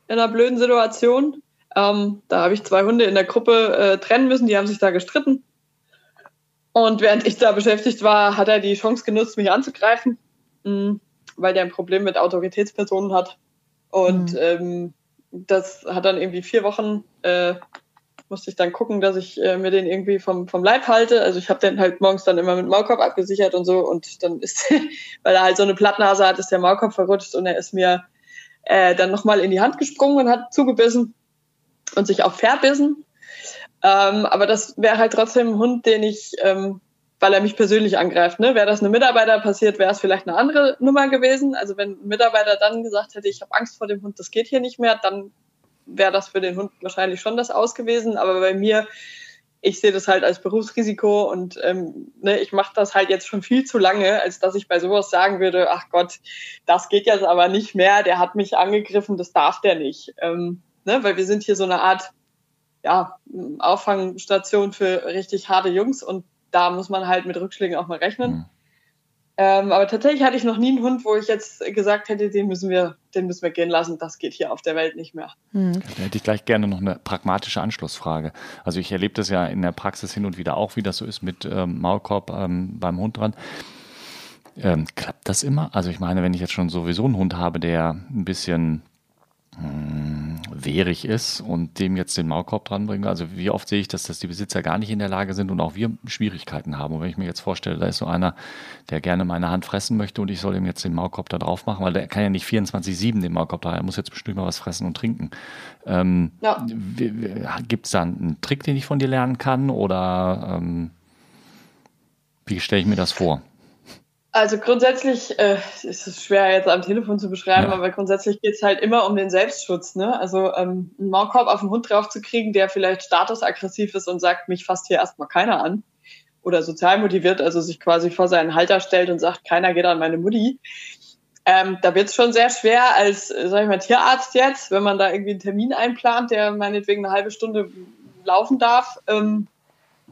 in einer blöden Situation. Ähm, da habe ich zwei Hunde in der Gruppe äh, trennen müssen, die haben sich da gestritten. Und während ich da beschäftigt war, hat er die Chance genutzt, mich anzugreifen, mh, mm, weil der ein Problem mit Autoritätspersonen hat. Und mhm. ähm, das hat dann irgendwie vier Wochen, äh, musste ich dann gucken, dass ich äh, mir den irgendwie vom, vom Leib halte. Also ich habe den halt morgens dann immer mit Maulkorb abgesichert und so. Und dann ist, weil er halt so eine Plattnase hat, ist der Maulkorb verrutscht und er ist mir äh, dann nochmal in die Hand gesprungen und hat zugebissen und sich auch verbissen. Ähm, aber das wäre halt trotzdem ein Hund, den ich, ähm, weil er mich persönlich angreift. Ne? Wäre das eine Mitarbeiter passiert, wäre es vielleicht eine andere Nummer gewesen. Also wenn ein Mitarbeiter dann gesagt hätte, ich habe Angst vor dem Hund, das geht hier nicht mehr, dann wäre das für den Hund wahrscheinlich schon das aus gewesen. Aber bei mir, ich sehe das halt als Berufsrisiko und ähm, ne, ich mache das halt jetzt schon viel zu lange, als dass ich bei sowas sagen würde, ach Gott, das geht jetzt aber nicht mehr, der hat mich angegriffen, das darf der nicht. Ähm, ne, weil wir sind hier so eine Art ja, Auffangstation für richtig harte Jungs und da muss man halt mit Rückschlägen auch mal rechnen. Mhm. Ähm, aber tatsächlich hatte ich noch nie einen Hund, wo ich jetzt gesagt hätte, den müssen wir, den müssen wir gehen lassen. Das geht hier auf der Welt nicht mehr. Mhm. Da hätte ich gleich gerne noch eine pragmatische Anschlussfrage. Also ich erlebe das ja in der Praxis hin und wieder auch, wie das so ist mit ähm, Maulkorb ähm, beim Hund dran. Ähm, klappt das immer? Also ich meine, wenn ich jetzt schon sowieso einen Hund habe, der ein bisschen hm, wehrig ist und dem jetzt den Maulkorb dranbringe. Also wie oft sehe ich das, dass die Besitzer gar nicht in der Lage sind und auch wir Schwierigkeiten haben. Und wenn ich mir jetzt vorstelle, da ist so einer, der gerne meine Hand fressen möchte und ich soll ihm jetzt den Maulkorb da drauf machen, weil der kann ja nicht 24-7 den Maulkorb da, er muss jetzt bestimmt mal was fressen und trinken. Ähm, ja. Gibt es da einen Trick, den ich von dir lernen kann oder ähm, wie stelle ich mir das vor? Also grundsätzlich äh, ist es schwer jetzt am Telefon zu beschreiben, ja. aber grundsätzlich geht es halt immer um den Selbstschutz. Ne? Also ähm, einen Maulkorb auf den Hund drauf zu kriegen, der vielleicht statusaggressiv ist und sagt, mich fasst hier erstmal keiner an. Oder sozial motiviert, also sich quasi vor seinen Halter stellt und sagt, keiner geht an meine Mutti. Ähm, da wird es schon sehr schwer als, sag ich mal, Tierarzt jetzt, wenn man da irgendwie einen Termin einplant, der meinetwegen eine halbe Stunde laufen darf. Ähm,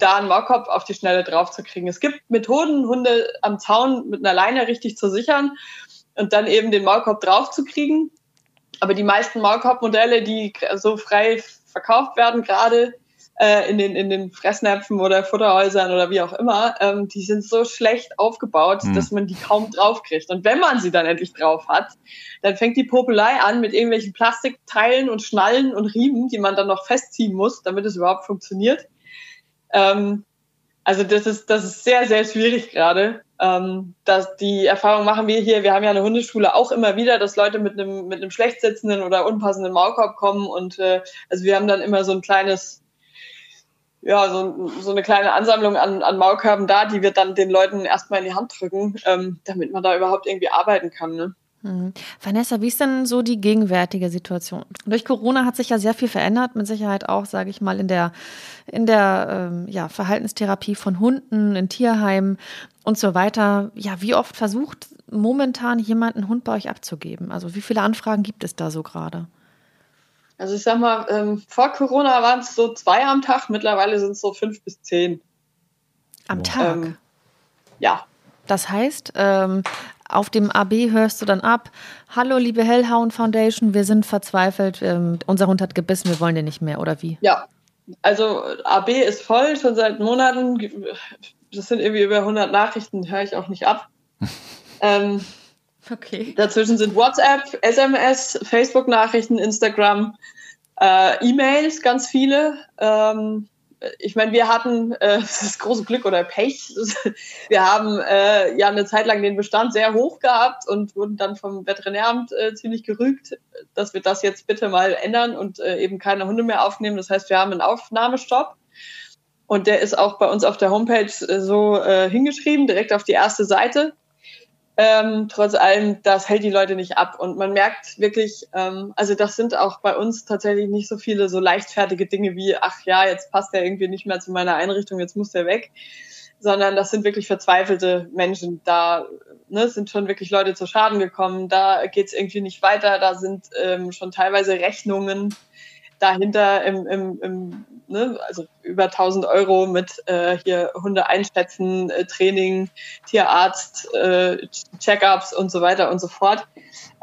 da einen Maulkorb auf die Schnelle drauf zu kriegen. Es gibt Methoden, Hunde am Zaun mit einer Leine richtig zu sichern und dann eben den Maulkorb drauf zu kriegen. Aber die meisten Maulkorbmodelle, die so frei verkauft werden gerade, äh, in, den, in den Fressnäpfen oder Futterhäusern oder wie auch immer, ähm, die sind so schlecht aufgebaut, mhm. dass man die kaum draufkriegt. Und wenn man sie dann endlich drauf hat, dann fängt die Popelei an mit irgendwelchen Plastikteilen und Schnallen und Riemen, die man dann noch festziehen muss, damit es überhaupt funktioniert. Ähm, also das ist, das ist sehr, sehr schwierig gerade. Ähm, dass die Erfahrung machen wir hier, wir haben ja eine Hundeschule auch immer wieder, dass Leute mit einem, mit einem schlecht sitzenden oder unpassenden Maulkorb kommen und äh, also wir haben dann immer so ein kleines, ja, so, so eine kleine Ansammlung an, an Maulkörben da, die wir dann den Leuten erstmal in die Hand drücken, ähm, damit man da überhaupt irgendwie arbeiten kann. Ne? Mhm. Vanessa, wie ist denn so die gegenwärtige Situation? Durch Corona hat sich ja sehr viel verändert, mit Sicherheit auch, sage ich mal, in der, in der ähm, ja, Verhaltenstherapie von Hunden, in Tierheimen und so weiter. Ja, wie oft versucht momentan jemand einen Hund bei euch abzugeben? Also wie viele Anfragen gibt es da so gerade? Also ich sag mal, ähm, vor Corona waren es so zwei am Tag, mittlerweile sind es so fünf bis zehn. Am Tag? Ähm, ja. Das heißt, ähm, auf dem AB hörst du dann ab, hallo liebe Hellhound Foundation, wir sind verzweifelt, ähm, unser Hund hat gebissen, wir wollen den nicht mehr, oder wie? Ja, also AB ist voll, schon seit Monaten. Das sind irgendwie über 100 Nachrichten, höre ich auch nicht ab. ähm, okay. Dazwischen sind WhatsApp, SMS, Facebook-Nachrichten, Instagram, äh, E-Mails, ganz viele. Ähm, ich meine, wir hatten äh, das große Glück oder Pech. Wir haben äh, ja eine Zeit lang den Bestand sehr hoch gehabt und wurden dann vom Veterinäramt äh, ziemlich gerügt, dass wir das jetzt bitte mal ändern und äh, eben keine Hunde mehr aufnehmen. Das heißt, wir haben einen Aufnahmestopp. Und der ist auch bei uns auf der Homepage äh, so äh, hingeschrieben, direkt auf die erste Seite. Ähm, trotz allem, das hält die Leute nicht ab. Und man merkt wirklich, ähm, also das sind auch bei uns tatsächlich nicht so viele so leichtfertige Dinge wie, ach ja, jetzt passt der irgendwie nicht mehr zu meiner Einrichtung, jetzt muss der weg. Sondern das sind wirklich verzweifelte Menschen. Da ne, sind schon wirklich Leute zu Schaden gekommen, da geht es irgendwie nicht weiter, da sind ähm, schon teilweise Rechnungen dahinter im, im, im ne, also über 1000 Euro mit äh, hier Hunde einschätzen, äh, Training, Tierarzt, äh, Check-ups und so weiter und so fort.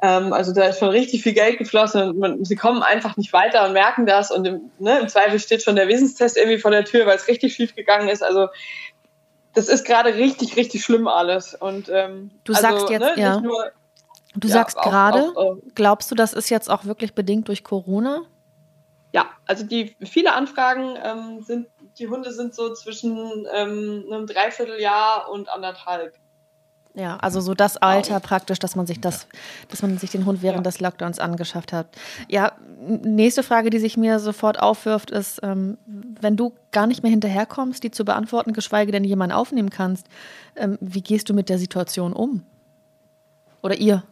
Ähm, also da ist schon richtig viel Geld geflossen und man, sie kommen einfach nicht weiter und merken das und im, ne, im Zweifel steht schon der Wissenstest irgendwie vor der Tür, weil es richtig schief gegangen ist. Also das ist gerade richtig, richtig schlimm alles. Und ähm, du also, sagst jetzt, ne, ja. Nur, du ja, sagst gerade, glaubst du, das ist jetzt auch wirklich bedingt durch Corona? Ja, also die viele Anfragen ähm, sind, die Hunde sind so zwischen ähm, einem Dreivierteljahr und anderthalb. Ja, also so das Alter praktisch, dass man sich das, dass man sich den Hund während ja. des Lockdowns angeschafft hat. Ja, nächste Frage, die sich mir sofort aufwirft, ist, ähm, wenn du gar nicht mehr hinterherkommst, die zu beantworten, geschweige denn jemanden aufnehmen kannst, ähm, wie gehst du mit der Situation um? Oder ihr?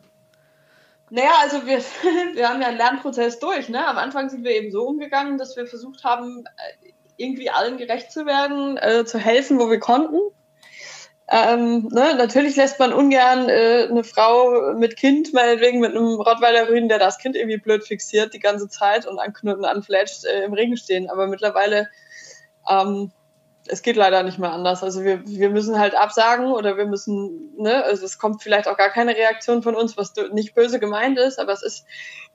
Naja, also wir, wir haben ja einen Lernprozess durch. Ne? Am Anfang sind wir eben so umgegangen, dass wir versucht haben, äh, irgendwie allen gerecht zu werden, äh, zu helfen, wo wir konnten. Ähm, ne? Natürlich lässt man ungern äh, eine Frau mit Kind, meinetwegen mit einem Rottweiler Rüden, der das Kind irgendwie blöd fixiert die ganze Zeit und anknurrt anfletscht, äh, im Regen stehen. Aber mittlerweile ähm, es geht leider nicht mehr anders. Also wir, wir müssen halt absagen oder wir müssen, ne, also es kommt vielleicht auch gar keine Reaktion von uns, was nicht böse gemeint ist, aber es ist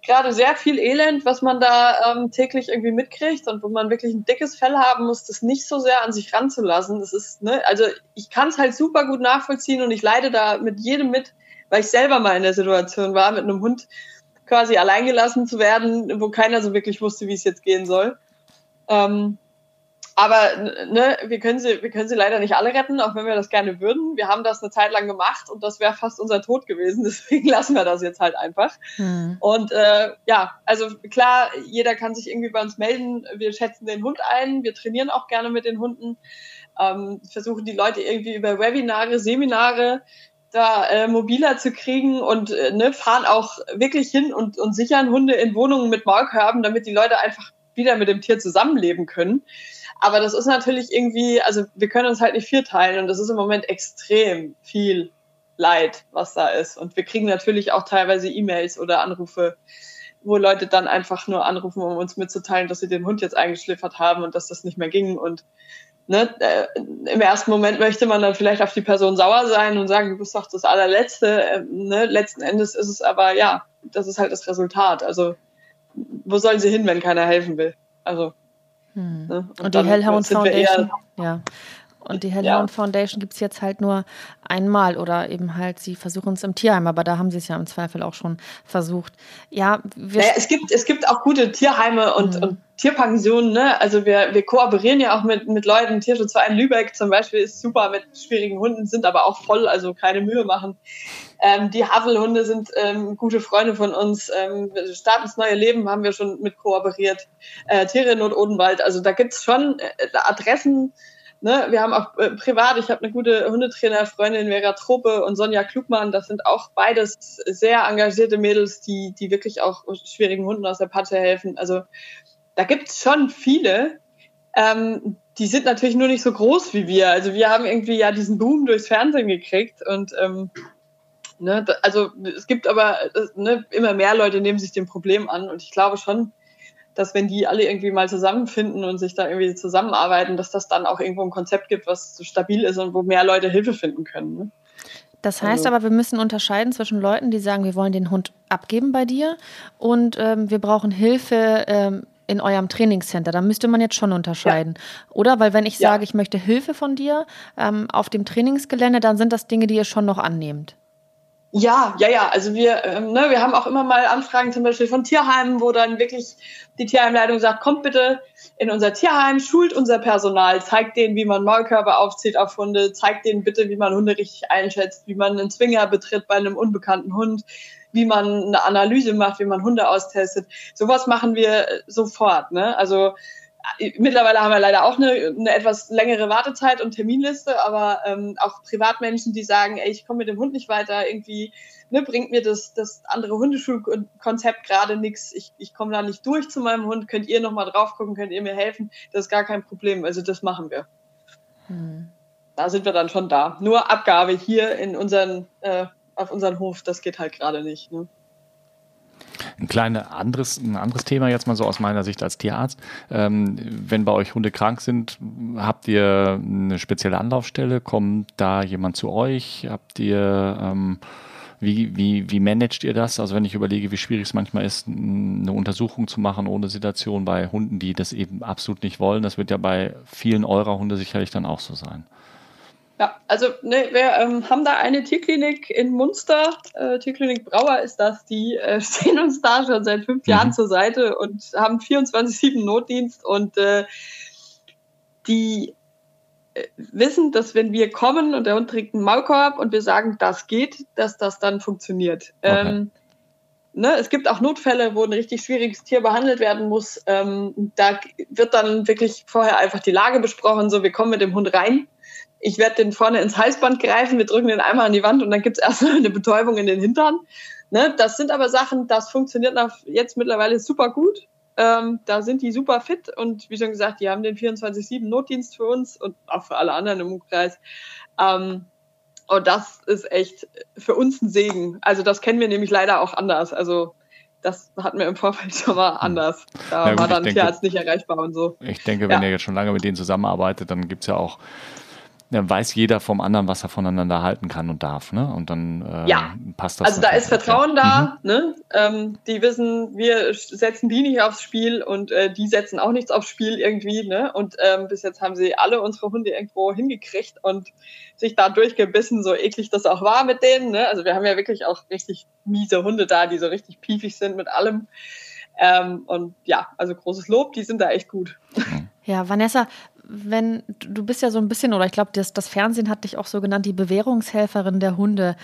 gerade sehr viel Elend, was man da ähm, täglich irgendwie mitkriegt und wo man wirklich ein dickes Fell haben muss, das nicht so sehr an sich ranzulassen. Das ist, ne, also ich kann es halt super gut nachvollziehen und ich leide da mit jedem mit, weil ich selber mal in der Situation war, mit einem Hund quasi alleingelassen zu werden, wo keiner so wirklich wusste, wie es jetzt gehen soll. Ähm, aber ne, wir, können sie, wir können sie leider nicht alle retten, auch wenn wir das gerne würden. Wir haben das eine Zeit lang gemacht und das wäre fast unser Tod gewesen. Deswegen lassen wir das jetzt halt einfach. Hm. Und äh, ja, also klar, jeder kann sich irgendwie bei uns melden. Wir schätzen den Hund ein. Wir trainieren auch gerne mit den Hunden. Ähm, versuchen die Leute irgendwie über Webinare, Seminare da äh, mobiler zu kriegen und äh, ne, fahren auch wirklich hin und, und sichern Hunde in Wohnungen mit Maulkörben, damit die Leute einfach wieder mit dem Tier zusammenleben können. Aber das ist natürlich irgendwie, also wir können uns halt nicht vierteilen und das ist im Moment extrem viel Leid, was da ist. Und wir kriegen natürlich auch teilweise E-Mails oder Anrufe, wo Leute dann einfach nur anrufen, um uns mitzuteilen, dass sie den Hund jetzt eingeschliffert haben und dass das nicht mehr ging. Und ne, äh, im ersten Moment möchte man dann vielleicht auf die Person sauer sein und sagen, du bist doch das allerletzte. Äh, ne? Letzten Endes ist es aber, ja, das ist halt das Resultat. Also wo sollen sie hin, wenn keiner helfen will? Also Hm. Ne? Und, und, die Hellhound Foundation, ja. Und die Hellhound ja. Foundation gibt es jetzt halt nur einmal oder eben halt, sie versuchen es im Tierheim, aber da haben sie es ja im Zweifel auch schon versucht. Ja, naja, es, gibt, es gibt auch gute Tierheime und, mhm. und Tierpensionen. Ne? Also wir, wir kooperieren ja auch mit, mit Leuten. Tierschutzverein Lübeck zum Beispiel ist super mit schwierigen Hunden, sind aber auch voll, also keine Mühe machen. Ähm, die Havelhunde sind ähm, gute Freunde von uns. Ähm, Start ins neue Leben haben wir schon mit kooperiert. Äh, Tiere in Not Odenwald. Also da gibt es schon äh, Adressen, Ne, wir haben auch äh, privat, ich habe eine gute Hundetrainer-Freundin, Vera Trope und Sonja Klugmann. Das sind auch beides sehr engagierte Mädels, die, die wirklich auch schwierigen Hunden aus der Patte helfen. Also da gibt es schon viele. Ähm, die sind natürlich nur nicht so groß wie wir. Also wir haben irgendwie ja diesen Boom durchs Fernsehen gekriegt und ähm, ne, also es gibt aber äh, ne, immer mehr Leute nehmen sich dem Problem an und ich glaube schon, dass wenn die alle irgendwie mal zusammenfinden und sich da irgendwie zusammenarbeiten, dass das dann auch irgendwo ein Konzept gibt, was so stabil ist und wo mehr Leute Hilfe finden können. Ne? Das heißt also, aber, wir müssen unterscheiden zwischen Leuten, die sagen, wir wollen den Hund abgeben bei dir und ähm, wir brauchen Hilfe ähm, in eurem Trainingscenter. Da müsste man jetzt schon unterscheiden. Ja. Oder? Weil wenn ich ja. sage, ich möchte Hilfe von dir ähm, auf dem Trainingsgelände, dann sind das Dinge, die ihr schon noch annehmt. Ja, ja, ja. Also wir, ähm, ne, wir haben auch immer mal Anfragen zum Beispiel von Tierheimen, wo dann wirklich die Tierheimleitung sagt, kommt bitte in unser Tierheim, schult unser Personal, zeigt denen, wie man Maulkörper aufzieht auf Hunde, zeigt denen bitte, wie man Hunde richtig einschätzt, wie man einen Zwinger betritt bei einem unbekannten Hund, wie man eine Analyse macht, wie man Hunde austestet. Sowas machen wir sofort. Ne? Also Mittlerweile haben wir leider auch eine, eine etwas längere Wartezeit und Terminliste, aber ähm, auch Privatmenschen, die sagen, ey, ich komme mit dem Hund nicht weiter, irgendwie ne, bringt mir das, das andere Hundeschulkonzept gerade nichts, ich, ich komme da nicht durch zu meinem Hund, könnt ihr nochmal drauf gucken, könnt ihr mir helfen, das ist gar kein Problem, also das machen wir. Hm. Da sind wir dann schon da. Nur Abgabe hier in unseren, äh, auf unseren Hof, das geht halt gerade nicht. Ne? Ein kleines anderes, ein anderes Thema jetzt mal so aus meiner Sicht als Tierarzt. Ähm, wenn bei euch Hunde krank sind, habt ihr eine spezielle Anlaufstelle? Kommt da jemand zu euch? Habt ihr ähm, wie, wie, wie managt ihr das? Also wenn ich überlege, wie schwierig es manchmal ist, eine Untersuchung zu machen ohne Sedation bei Hunden, die das eben absolut nicht wollen, das wird ja bei vielen eurer Hunde sicherlich dann auch so sein. Ja, also ne, wir ähm, haben da eine Tierklinik in Munster, äh, Tierklinik Brauer ist das, die äh, stehen uns da schon seit fünf mhm. Jahren zur Seite und haben 24-7 Notdienst und äh, die äh, wissen, dass wenn wir kommen und der Hund trägt einen Maulkorb und wir sagen, das geht, dass das dann funktioniert. Okay. Ähm, ne, es gibt auch Notfälle, wo ein richtig schwieriges Tier behandelt werden muss. Ähm, da wird dann wirklich vorher einfach die Lage besprochen, so wir kommen mit dem Hund rein ich werde den vorne ins Halsband greifen, wir drücken den einmal an die Wand und dann gibt's erstmal eine Betäubung in den Hintern. Ne, das sind aber Sachen, das funktioniert jetzt mittlerweile super gut. Ähm, da sind die super fit und wie schon gesagt, die haben den 24-7 Notdienst für uns und auch für alle anderen im Umkreis. Ähm, und das ist echt für uns ein Segen. Also das kennen wir nämlich leider auch anders. Also das hatten wir im Vorfeld schon mal hm. anders. Da ja, gut, war dann Tierarzt nicht erreichbar und so. Ich denke, wenn ja. ihr jetzt schon lange mit denen zusammenarbeitet, dann gibt's ja auch dann weiß jeder vom anderen, was er voneinander halten kann und darf, ne? Und dann äh, ja. passt das. Also da ist Vertrauen da, mhm. ne? Ähm, die wissen, wir setzen die nicht aufs Spiel und äh, die setzen auch nichts aufs Spiel irgendwie, ne? Und ähm, bis jetzt haben sie alle unsere Hunde irgendwo hingekriegt und sich da durchgebissen, so eklig das auch war mit denen, ne? Also wir haben ja wirklich auch richtig miese Hunde da, die so richtig piefig sind mit allem. Ähm, und ja, also großes Lob, die sind da echt gut. Ja, Vanessa, wenn du bist ja so ein bisschen, oder ich glaube, das, das, Fernsehen hat dich auch so genannt, die Bewährungshelferin der Hunde.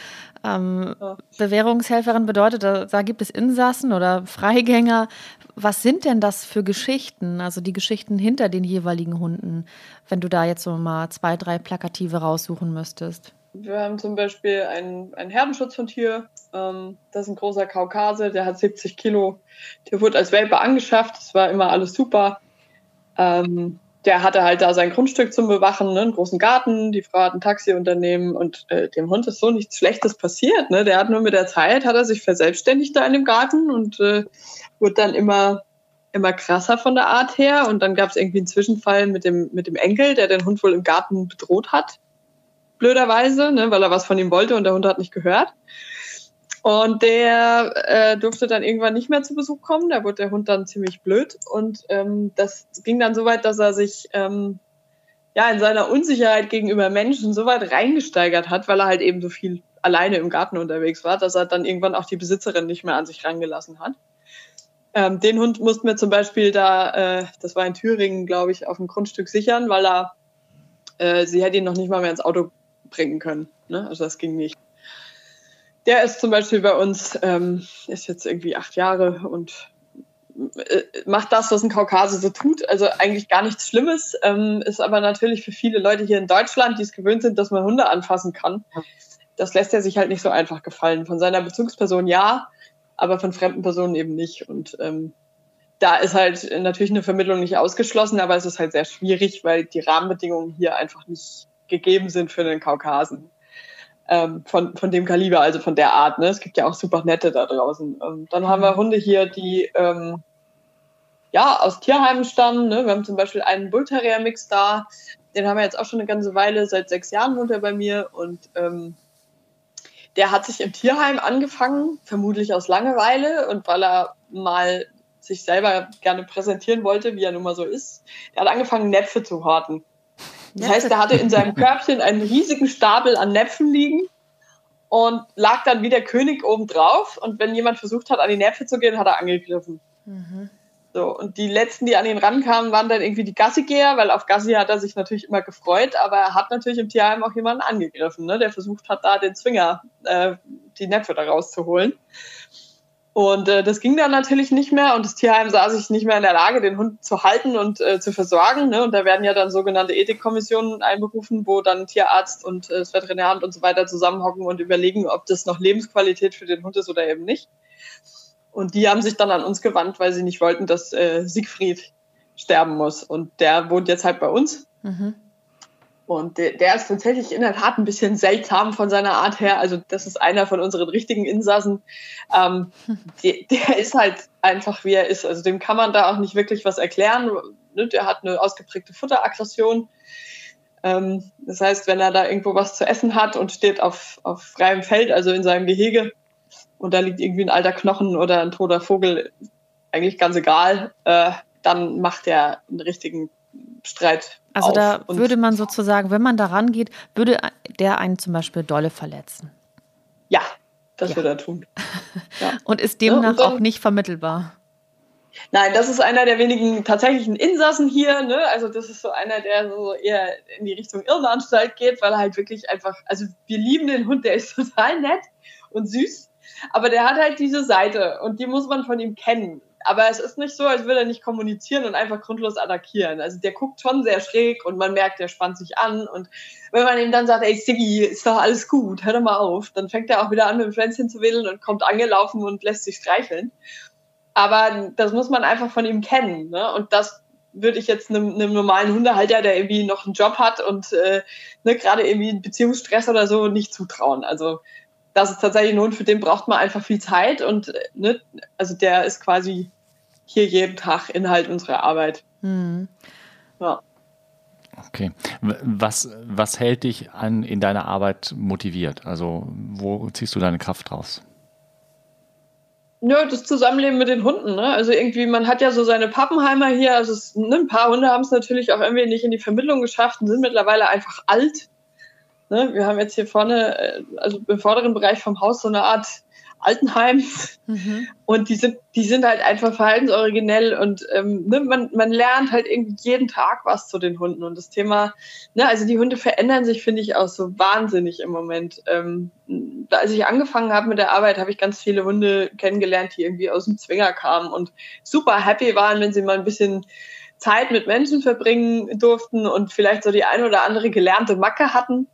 Ähm, ja. Bewährungshelferin bedeutet, da, da, gibt es Insassen oder Freigänger. Was sind denn das für Geschichten? Also die Geschichten hinter den jeweiligen Hunden, wenn du da jetzt so mal zwei, drei Plakative raussuchen müsstest. Wir haben zum Beispiel einen, einen Herdenschutz von Tier. Ähm, das ist ein großer Kaukase, der hat 70 Kilo. Der wurde als Welpe angeschafft. Das war immer alles super. Ähm, der hatte halt da sein Grundstück zum Bewachen, ne, einen großen Garten, die Frau hat ein Taxiunternehmen und äh, dem Hund ist so nichts Schlechtes passiert. Ne? Der hat nur mit der Zeit, hat er sich verselbstständigt da in dem Garten und äh, wurde dann immer immer krasser von der Art her. Und dann gab es irgendwie einen Zwischenfall mit dem, mit dem Enkel, der den Hund wohl im Garten bedroht hat. Blöderweise, ne, weil er was von ihm wollte und der Hund hat nicht gehört. Und der äh, durfte dann irgendwann nicht mehr zu Besuch kommen. Da wurde der Hund dann ziemlich blöd. Und ähm, das ging dann so weit, dass er sich ähm, ja in seiner Unsicherheit gegenüber Menschen so weit reingesteigert hat, weil er halt eben so viel alleine im Garten unterwegs war, dass er dann irgendwann auch die Besitzerin nicht mehr an sich rangelassen hat. Ähm, den Hund mussten wir zum Beispiel da, äh, das war in Thüringen, glaube ich, auf dem Grundstück sichern, weil er, äh, sie hätte ihn noch nicht mal mehr ins Auto bringen können. Ne? Also das ging nicht. Der ist zum Beispiel bei uns, ähm, ist jetzt irgendwie acht Jahre und äh, macht das, was ein Kaukase so tut. Also eigentlich gar nichts Schlimmes, ähm, ist aber natürlich für viele Leute hier in Deutschland, die es gewöhnt sind, dass man Hunde anfassen kann. Das lässt er sich halt nicht so einfach gefallen. Von seiner Bezugsperson ja, aber von fremden Personen eben nicht. Und ähm, da ist halt natürlich eine Vermittlung nicht ausgeschlossen, aber es ist halt sehr schwierig, weil die Rahmenbedingungen hier einfach nicht gegeben sind für den Kaukasen ähm, von, von dem Kaliber, also von der Art. Ne? Es gibt ja auch super nette da draußen. Ähm, dann haben wir mhm. Hunde hier, die ähm, ja aus Tierheimen stammen. Ne? Wir haben zum Beispiel einen Bullterrier-Mix da. Den haben wir jetzt auch schon eine ganze Weile, seit sechs Jahren wohnt er bei mir und ähm, der hat sich im Tierheim angefangen, vermutlich aus Langeweile und weil er mal sich selber gerne präsentieren wollte, wie er nun mal so ist. Er hat angefangen, Näpfe zu horten. Das heißt, er hatte in seinem Körbchen einen riesigen Stapel an Näpfen liegen und lag dann wie der König oben drauf. Und wenn jemand versucht hat, an die Näpfe zu gehen, hat er angegriffen. Mhm. So, und die letzten, die an ihn rankamen, waren dann irgendwie die Gassigeher, weil auf Gassi hat er sich natürlich immer gefreut, aber er hat natürlich im Tierheim auch jemanden angegriffen, ne, der versucht hat, da den Zwinger, äh, die Näpfe da rauszuholen. Und äh, das ging dann natürlich nicht mehr und das Tierheim sah sich nicht mehr in der Lage, den Hund zu halten und äh, zu versorgen. Ne? Und da werden ja dann sogenannte Ethikkommissionen einberufen, wo dann Tierarzt und äh, das Veterinäramt und so weiter zusammenhocken und überlegen, ob das noch Lebensqualität für den Hund ist oder eben nicht. Und die haben sich dann an uns gewandt, weil sie nicht wollten, dass äh, Siegfried sterben muss. Und der wohnt jetzt halt bei uns. Mhm. Und der, der ist tatsächlich in der Tat ein bisschen seltsam von seiner Art her. Also das ist einer von unseren richtigen Insassen. Ähm, der, der ist halt einfach, wie er ist. Also dem kann man da auch nicht wirklich was erklären. Ne, der hat eine ausgeprägte Futteraggression. Ähm, das heißt, wenn er da irgendwo was zu essen hat und steht auf, auf freiem Feld, also in seinem Gehege, und da liegt irgendwie ein alter Knochen oder ein toter Vogel, eigentlich ganz egal, äh, dann macht er einen richtigen Streit. Also da würde man sozusagen, wenn man da rangeht, würde der einen zum Beispiel dolle verletzen. Ja, das ja. würde er tun. Ja. und ist demnach ja, und auch nicht vermittelbar. Nein, das ist einer der wenigen tatsächlichen Insassen hier. Ne? Also das ist so einer, der so eher in die Richtung Irrenanstalt geht, weil er halt wirklich einfach, also wir lieben den Hund, der ist total nett und süß, aber der hat halt diese Seite und die muss man von ihm kennen. Aber es ist nicht so, als würde er nicht kommunizieren und einfach grundlos attackieren. Also der guckt schon sehr schräg und man merkt, der spannt sich an. Und wenn man ihm dann sagt, ey Siggi, ist doch alles gut, hör doch mal auf, dann fängt er auch wieder an, mit dem Pflänzchen zu wedeln und kommt angelaufen und lässt sich streicheln. Aber das muss man einfach von ihm kennen. Ne? Und das würde ich jetzt einem, einem, normalen Hundehalter, der irgendwie noch einen Job hat und äh, ne, gerade irgendwie einen Beziehungsstress oder so, nicht zutrauen. Also das ist tatsächlich ein Hund, für den braucht man einfach viel Zeit und ne, also der ist quasi hier jeden Tag Inhalt unserer Arbeit. Mhm. Ja. Okay. Was, was hält dich an, in deiner Arbeit motiviert? Also, wo ziehst du deine Kraft raus? Nö, das Zusammenleben mit den Hunden. Ne? Also irgendwie, man hat ja so seine Pappenheimer hier. Also es, ne, ein paar Hunde haben es natürlich auch irgendwie nicht in die Vermittlung geschafft und sind mittlerweile einfach alt. Ne? Wir haben jetzt hier vorne, äh, also im vorderen Bereich vom Haus, so eine Art Altenheim. Mhm. Und die sind, die sind halt einfach verhaltensoriginell und ähm, ne, man, man lernt halt irgendwie jeden Tag was zu den Hunden. Und das Thema, ne, also die Hunde verändern sich, finde ich, auch so wahnsinnig im Moment. Ähm, als ich angefangen habe mit der Arbeit, habe ich ganz viele Hunde kennengelernt, die irgendwie aus dem Zwinger kamen und super happy waren, wenn sie mal ein bisschen Zeit mit Menschen verbringen durften und vielleicht so die eine oder andere gelernte Macke hatten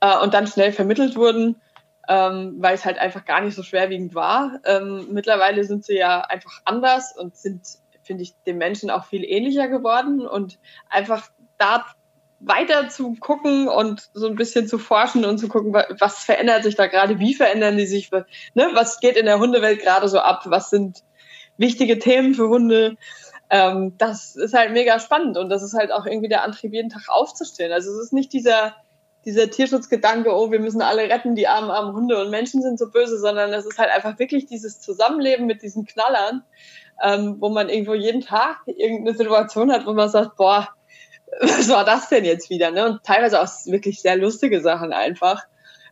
äh, und dann schnell vermittelt wurden ähm, weil es halt einfach gar nicht so schwerwiegend war. Ähm, mittlerweile sind sie ja einfach anders und sind, finde ich, den Menschen auch viel ähnlicher geworden und einfach da weiter zu gucken und so ein bisschen zu forschen und zu gucken, was verändert sich da gerade, wie verändern die sich, ne, was geht in der Hundewelt gerade so ab, was sind wichtige Themen für Hunde. Ähm, das ist halt mega spannend und das ist halt auch irgendwie der Antrieb, jeden Tag aufzustehen. Also es ist nicht dieser dieser Tierschutzgedanke, oh, wir müssen alle retten, die armen, armen Hunde und Menschen sind so böse, sondern es ist halt einfach wirklich dieses Zusammenleben mit diesen Knallern, ähm, wo man irgendwo jeden Tag irgendeine Situation hat, wo man sagt, boah, was war das denn jetzt wieder? Ne? Und teilweise auch wirklich sehr lustige Sachen einfach.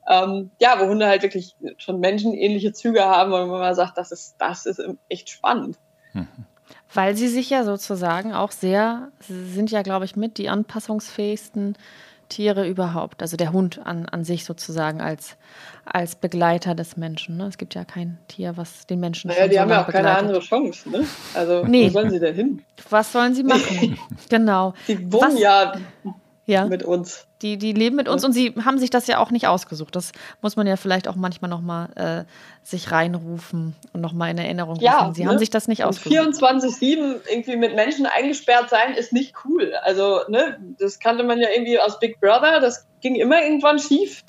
Ähm, ja, wo Hunde halt wirklich schon menschenähnliche Züge haben und man sagt, das ist, das ist echt spannend. Mhm. Weil sie sich ja sozusagen auch sehr, sie sind ja, glaube ich, mit die anpassungsfähigsten Tiere überhaupt. Also der Hund an, an sich sozusagen als, als Begleiter des Menschen. Ne? Es gibt ja kein Tier, was den Menschen. Naja, die so haben ja auch begleitet. keine andere Chance. Ne? Also, nee. wo sollen sie denn hin? Was sollen sie machen? genau. Die wohnen was, ja ja. mit uns. Die, die leben mit uns und sie haben sich das ja auch nicht ausgesucht. Das muss man ja vielleicht auch manchmal nochmal äh, sich reinrufen und nochmal in Erinnerung rufen. Ja, sie ne? haben sich das nicht ausgesucht. 24-7 irgendwie mit Menschen eingesperrt sein ist nicht cool. Also, ne, das kannte man ja irgendwie aus Big Brother, das ging immer irgendwann schief.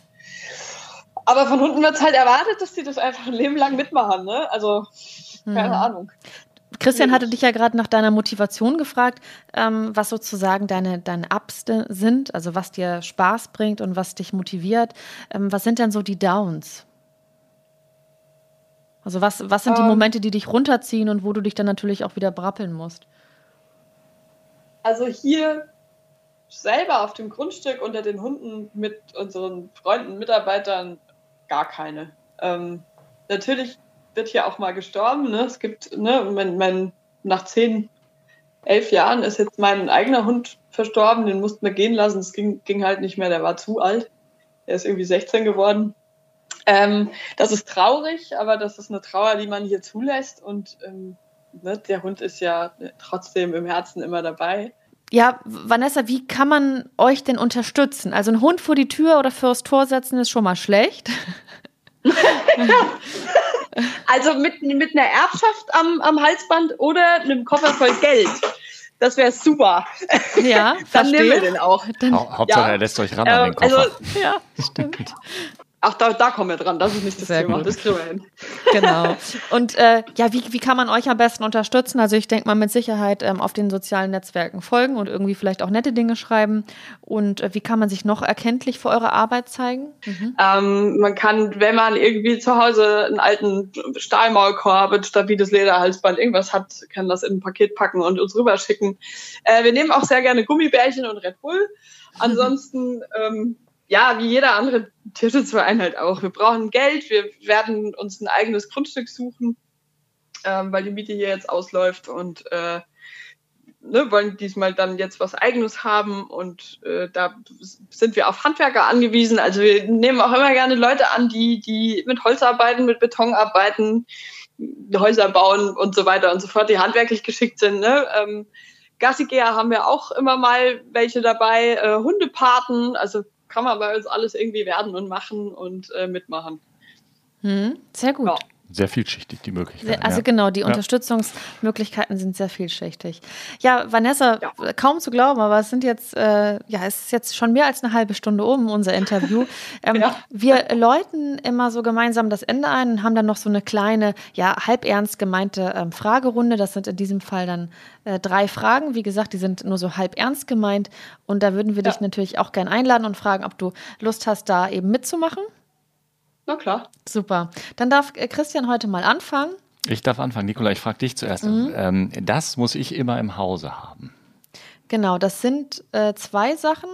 Aber von Hunden wird es halt erwartet, dass die das einfach ein Leben lang mitmachen. Ne? Also, keine hm. Ahnung. Christian hatte dich ja gerade nach deiner Motivation gefragt, ähm, was sozusagen deine, deine Ups sind, also was dir Spaß bringt und was dich motiviert. Ähm, was sind denn so die Downs? Also was, was sind die ähm. Momente, die dich runterziehen und wo du dich dann natürlich auch wieder brappeln musst? Also hier selber auf dem Grundstück unter den Hunden mit unseren Freunden, Mitarbeitern gar keine. Ähm, natürlich wird hier auch mal gestorben. Ne? Es gibt, ne, mein, mein, nach zehn, elf Jahren ist jetzt mein eigener Hund verstorben, den mussten wir gehen lassen. Es ging, ging halt nicht mehr, der war zu alt. Er ist irgendwie 16 geworden. Ähm, das ist traurig, aber das ist eine Trauer, die man hier zulässt. Und ähm, ne, der Hund ist ja trotzdem im Herzen immer dabei. Ja, Vanessa, wie kann man euch denn unterstützen? Also ein Hund vor die Tür oder fürs Tor setzen ist schon mal schlecht. Also mit, mit einer Erbschaft am, am Halsband oder einem Koffer voll Geld. Das wäre super. Ja, dann nehmen wir den auch. Dann, Hauptsache, ja. er lässt euch ran ähm, an den Koffer. Also, ja, stimmt. Ach, da, da kommen wir dran. Das ist nicht das Sehr Thema. Gut. Das kriegen wir hin. Genau. Und äh, ja, wie, wie kann man euch am besten unterstützen? Also ich denke mal mit Sicherheit ähm, auf den sozialen Netzwerken folgen und irgendwie vielleicht auch nette Dinge schreiben. Und äh, wie kann man sich noch erkenntlich für eure Arbeit zeigen? Mhm. Ähm, man kann, wenn man irgendwie zu Hause einen alten Stahlmaulkorb, stabiles Lederhalsband, irgendwas hat, kann das in ein Paket packen und uns rüberschicken. Äh, wir nehmen auch sehr gerne Gummibärchen und Red Bull. Ansonsten ähm, ja, wie jeder andere Tierschutzverein halt auch. Wir brauchen Geld, wir werden uns ein eigenes Grundstück suchen, ähm, weil die Miete hier jetzt ausläuft und äh, ne, wollen diesmal dann jetzt was Eigenes haben und äh, da sind wir auf Handwerker angewiesen. Also wir nehmen auch immer gerne Leute an, die, die mit Holz arbeiten, mit Beton arbeiten, Häuser bauen und so weiter und so fort, die handwerklich geschickt sind. Ne? Ähm, Gassigeher haben wir auch immer mal welche dabei, äh, Hundepaten, also kann man bei uns alles irgendwie werden und machen und äh, mitmachen. Hm, sehr gut. Ja. Sehr vielschichtig, die Möglichkeiten. Also ja. genau, die ja. Unterstützungsmöglichkeiten sind sehr vielschichtig. Ja, Vanessa, ja. kaum zu glauben, aber es sind jetzt, äh, ja, es ist jetzt schon mehr als eine halbe Stunde um, unser Interview. Ähm, wir läuten immer so gemeinsam das Ende ein und haben dann noch so eine kleine, ja, halb ernst gemeinte ähm, Fragerunde. Das sind in diesem Fall dann äh, drei Fragen. Wie gesagt, die sind nur so halb ernst gemeint. Und da würden wir dich natürlich auch gern einladen und fragen, ob du Lust hast, da eben mitzumachen. Na klar. Super. Dann darf äh, Christian heute mal anfangen. Ich darf anfangen. Nikola, ich frage dich zuerst. Mhm. Ähm, das muss ich immer im Hause haben. Genau, das sind äh, zwei Sachen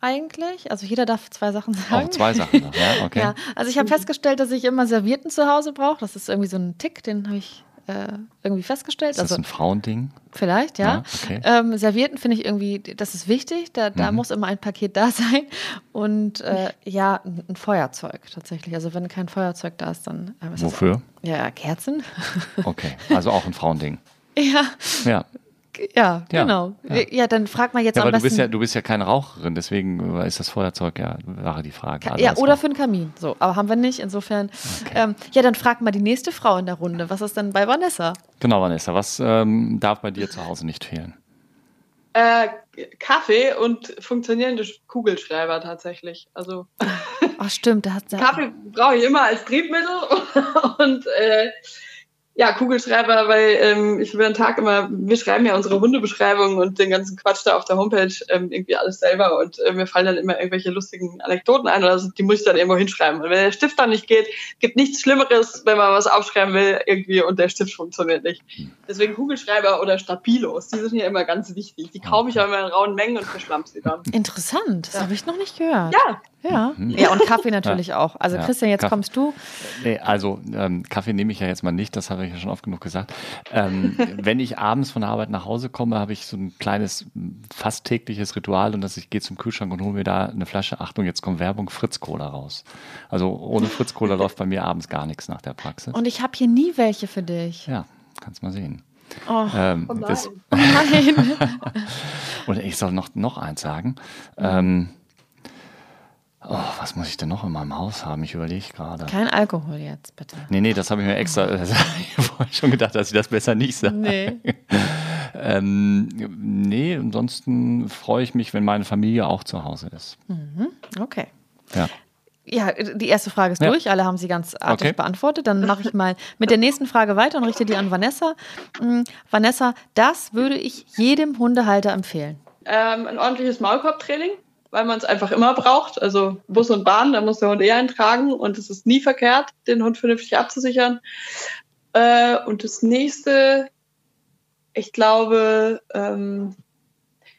eigentlich. Also jeder darf zwei Sachen sagen. Auch zwei Sachen, ja, okay. ja, also ich habe festgestellt, dass ich immer Servierten zu Hause brauche. Das ist irgendwie so ein Tick, den habe ich äh, irgendwie festgestellt. Ist das also, ein Frauending? Vielleicht, ja. ja okay. ähm, Servierten finde ich irgendwie, das ist wichtig. Da, da mhm. muss immer ein Paket da sein. Und äh, ja, ein, ein, Feuerzeug tatsächlich. Also wenn kein Feuerzeug da ist, dann. Äh, Wofür? Das? Ja, Kerzen. okay, also auch ein Frauending. ja. Ja. Ja, ja, genau. Ja. ja. dann frag mal jetzt ja, am aber besten. Du bist, ja, du bist ja keine Raucherin, deswegen ist das Feuerzeug ja, wäre die Frage. Also ja, oder für einen Kamin. So, aber haben wir nicht. Insofern. Okay. Ähm, ja, dann frag mal die nächste Frau in der Runde. Was ist denn bei Vanessa? Genau, Vanessa. Was ähm, darf bei dir zu Hause nicht fehlen? Äh, Kaffee und funktionierende Kugelschreiber tatsächlich. Also. Ach, stimmt. Da Kaffee brauche ich immer als Triebmittel und äh, ja, Kugelschreiber, weil ähm, ich über den Tag immer, wir schreiben ja unsere Hundebeschreibungen und den ganzen Quatsch da auf der Homepage ähm, irgendwie alles selber und äh, mir fallen dann immer irgendwelche lustigen Anekdoten ein oder so, die muss ich dann irgendwo hinschreiben. Und wenn der Stift dann nicht geht, gibt nichts Schlimmeres, wenn man was aufschreiben will irgendwie und der Stift funktioniert nicht. Deswegen Kugelschreiber oder Stabilos, die sind ja immer ganz wichtig. Die kaufe ich auch immer in rauen Mengen und verschlamp sie dann. Interessant, das ja. habe ich noch nicht gehört. Ja, ja, mhm. ja und Kaffee natürlich ja. auch. Also ja. Christian, jetzt Kaffee. kommst du. Nee, also ähm, Kaffee nehme ich ja jetzt mal nicht, das habe ich ja schon oft genug gesagt. Ähm, wenn ich abends von der Arbeit nach Hause komme, habe ich so ein kleines, fast tägliches Ritual und dass ich gehe zum Kühlschrank und hole mir da eine Flasche, Achtung, jetzt kommt Werbung, Fritz-Cola raus. Also ohne Fritz-Cola läuft bei mir abends gar nichts nach der Praxis. Und ich habe hier nie welche für dich. Ja, kannst mal sehen. Oh, ähm, oh nein. Das, oh nein. und ich soll noch, noch eins sagen. Ähm, Oh, was muss ich denn noch in meinem Haus haben? Ich überlege gerade. Kein Alkohol jetzt, bitte. Nee, nee, das habe ich mir extra das ich schon gedacht, dass ich das besser nicht sage. Nee. ähm, nee, ansonsten freue ich mich, wenn meine Familie auch zu Hause ist. Mhm, okay. Ja. Ja, die erste Frage ist ja. durch. Alle haben sie ganz artig okay. beantwortet. Dann mache ich mal mit der nächsten Frage weiter und richte die an Vanessa. Mhm, Vanessa, das würde ich jedem Hundehalter empfehlen. Ähm, ein ordentliches Maulkorbtraining weil man es einfach immer braucht. Also Bus und Bahn, da muss der Hund eher eintragen und es ist nie verkehrt, den Hund vernünftig abzusichern. Äh, und das nächste, ich glaube, ähm,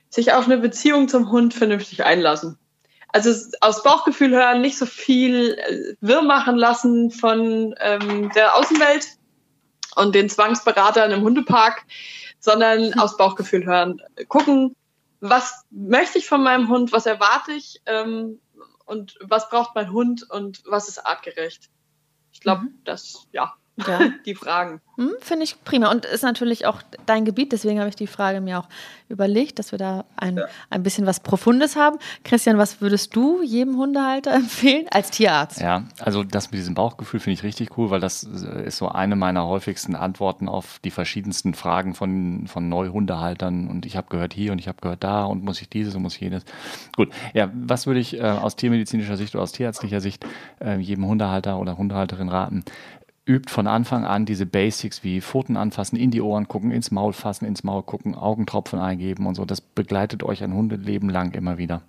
sich auf eine Beziehung zum Hund vernünftig einlassen. Also aus Bauchgefühl hören, nicht so viel äh, wirr machen lassen von ähm, der Außenwelt und den Zwangsberatern im Hundepark, sondern aus Bauchgefühl hören. Gucken, was möchte ich von meinem Hund, was erwarte ich ähm, und was braucht mein Hund und was ist artgerecht. Ich glaube, mhm. das, ja, ja. die Fragen. Hm, Finde ich prima. Und ist natürlich auch dein Gebiet, deswegen habe ich die Frage mir auch überlegt, dass wir da ein, ja. ein bisschen was Profundes haben. Christian, was würdest du jedem Hundehalter empfehlen als Tierarzt? Ja, also das mit diesem Bauchgefühl finde ich richtig cool, weil das äh, ist so eine meiner häufigsten Antworten auf die verschiedensten Fragen von, von Neuhundehaltern. Und ich habe gehört hier und ich habe gehört da und muss ich dieses und muss ich jenes. Gut, ja, was würde ich äh, aus tiermedizinischer Sicht oder aus tierärztlicher Sicht äh, jedem Hundehalter oder Hundehalterin raten? Übt von Anfang an diese Basics wie Pfoten anfassen, in die Ohren gucken, ins Maul fassen, ins Maul gucken, Augentropfen eingeben und so. Das begleitet euch ein Hundeleben lang immer wieder.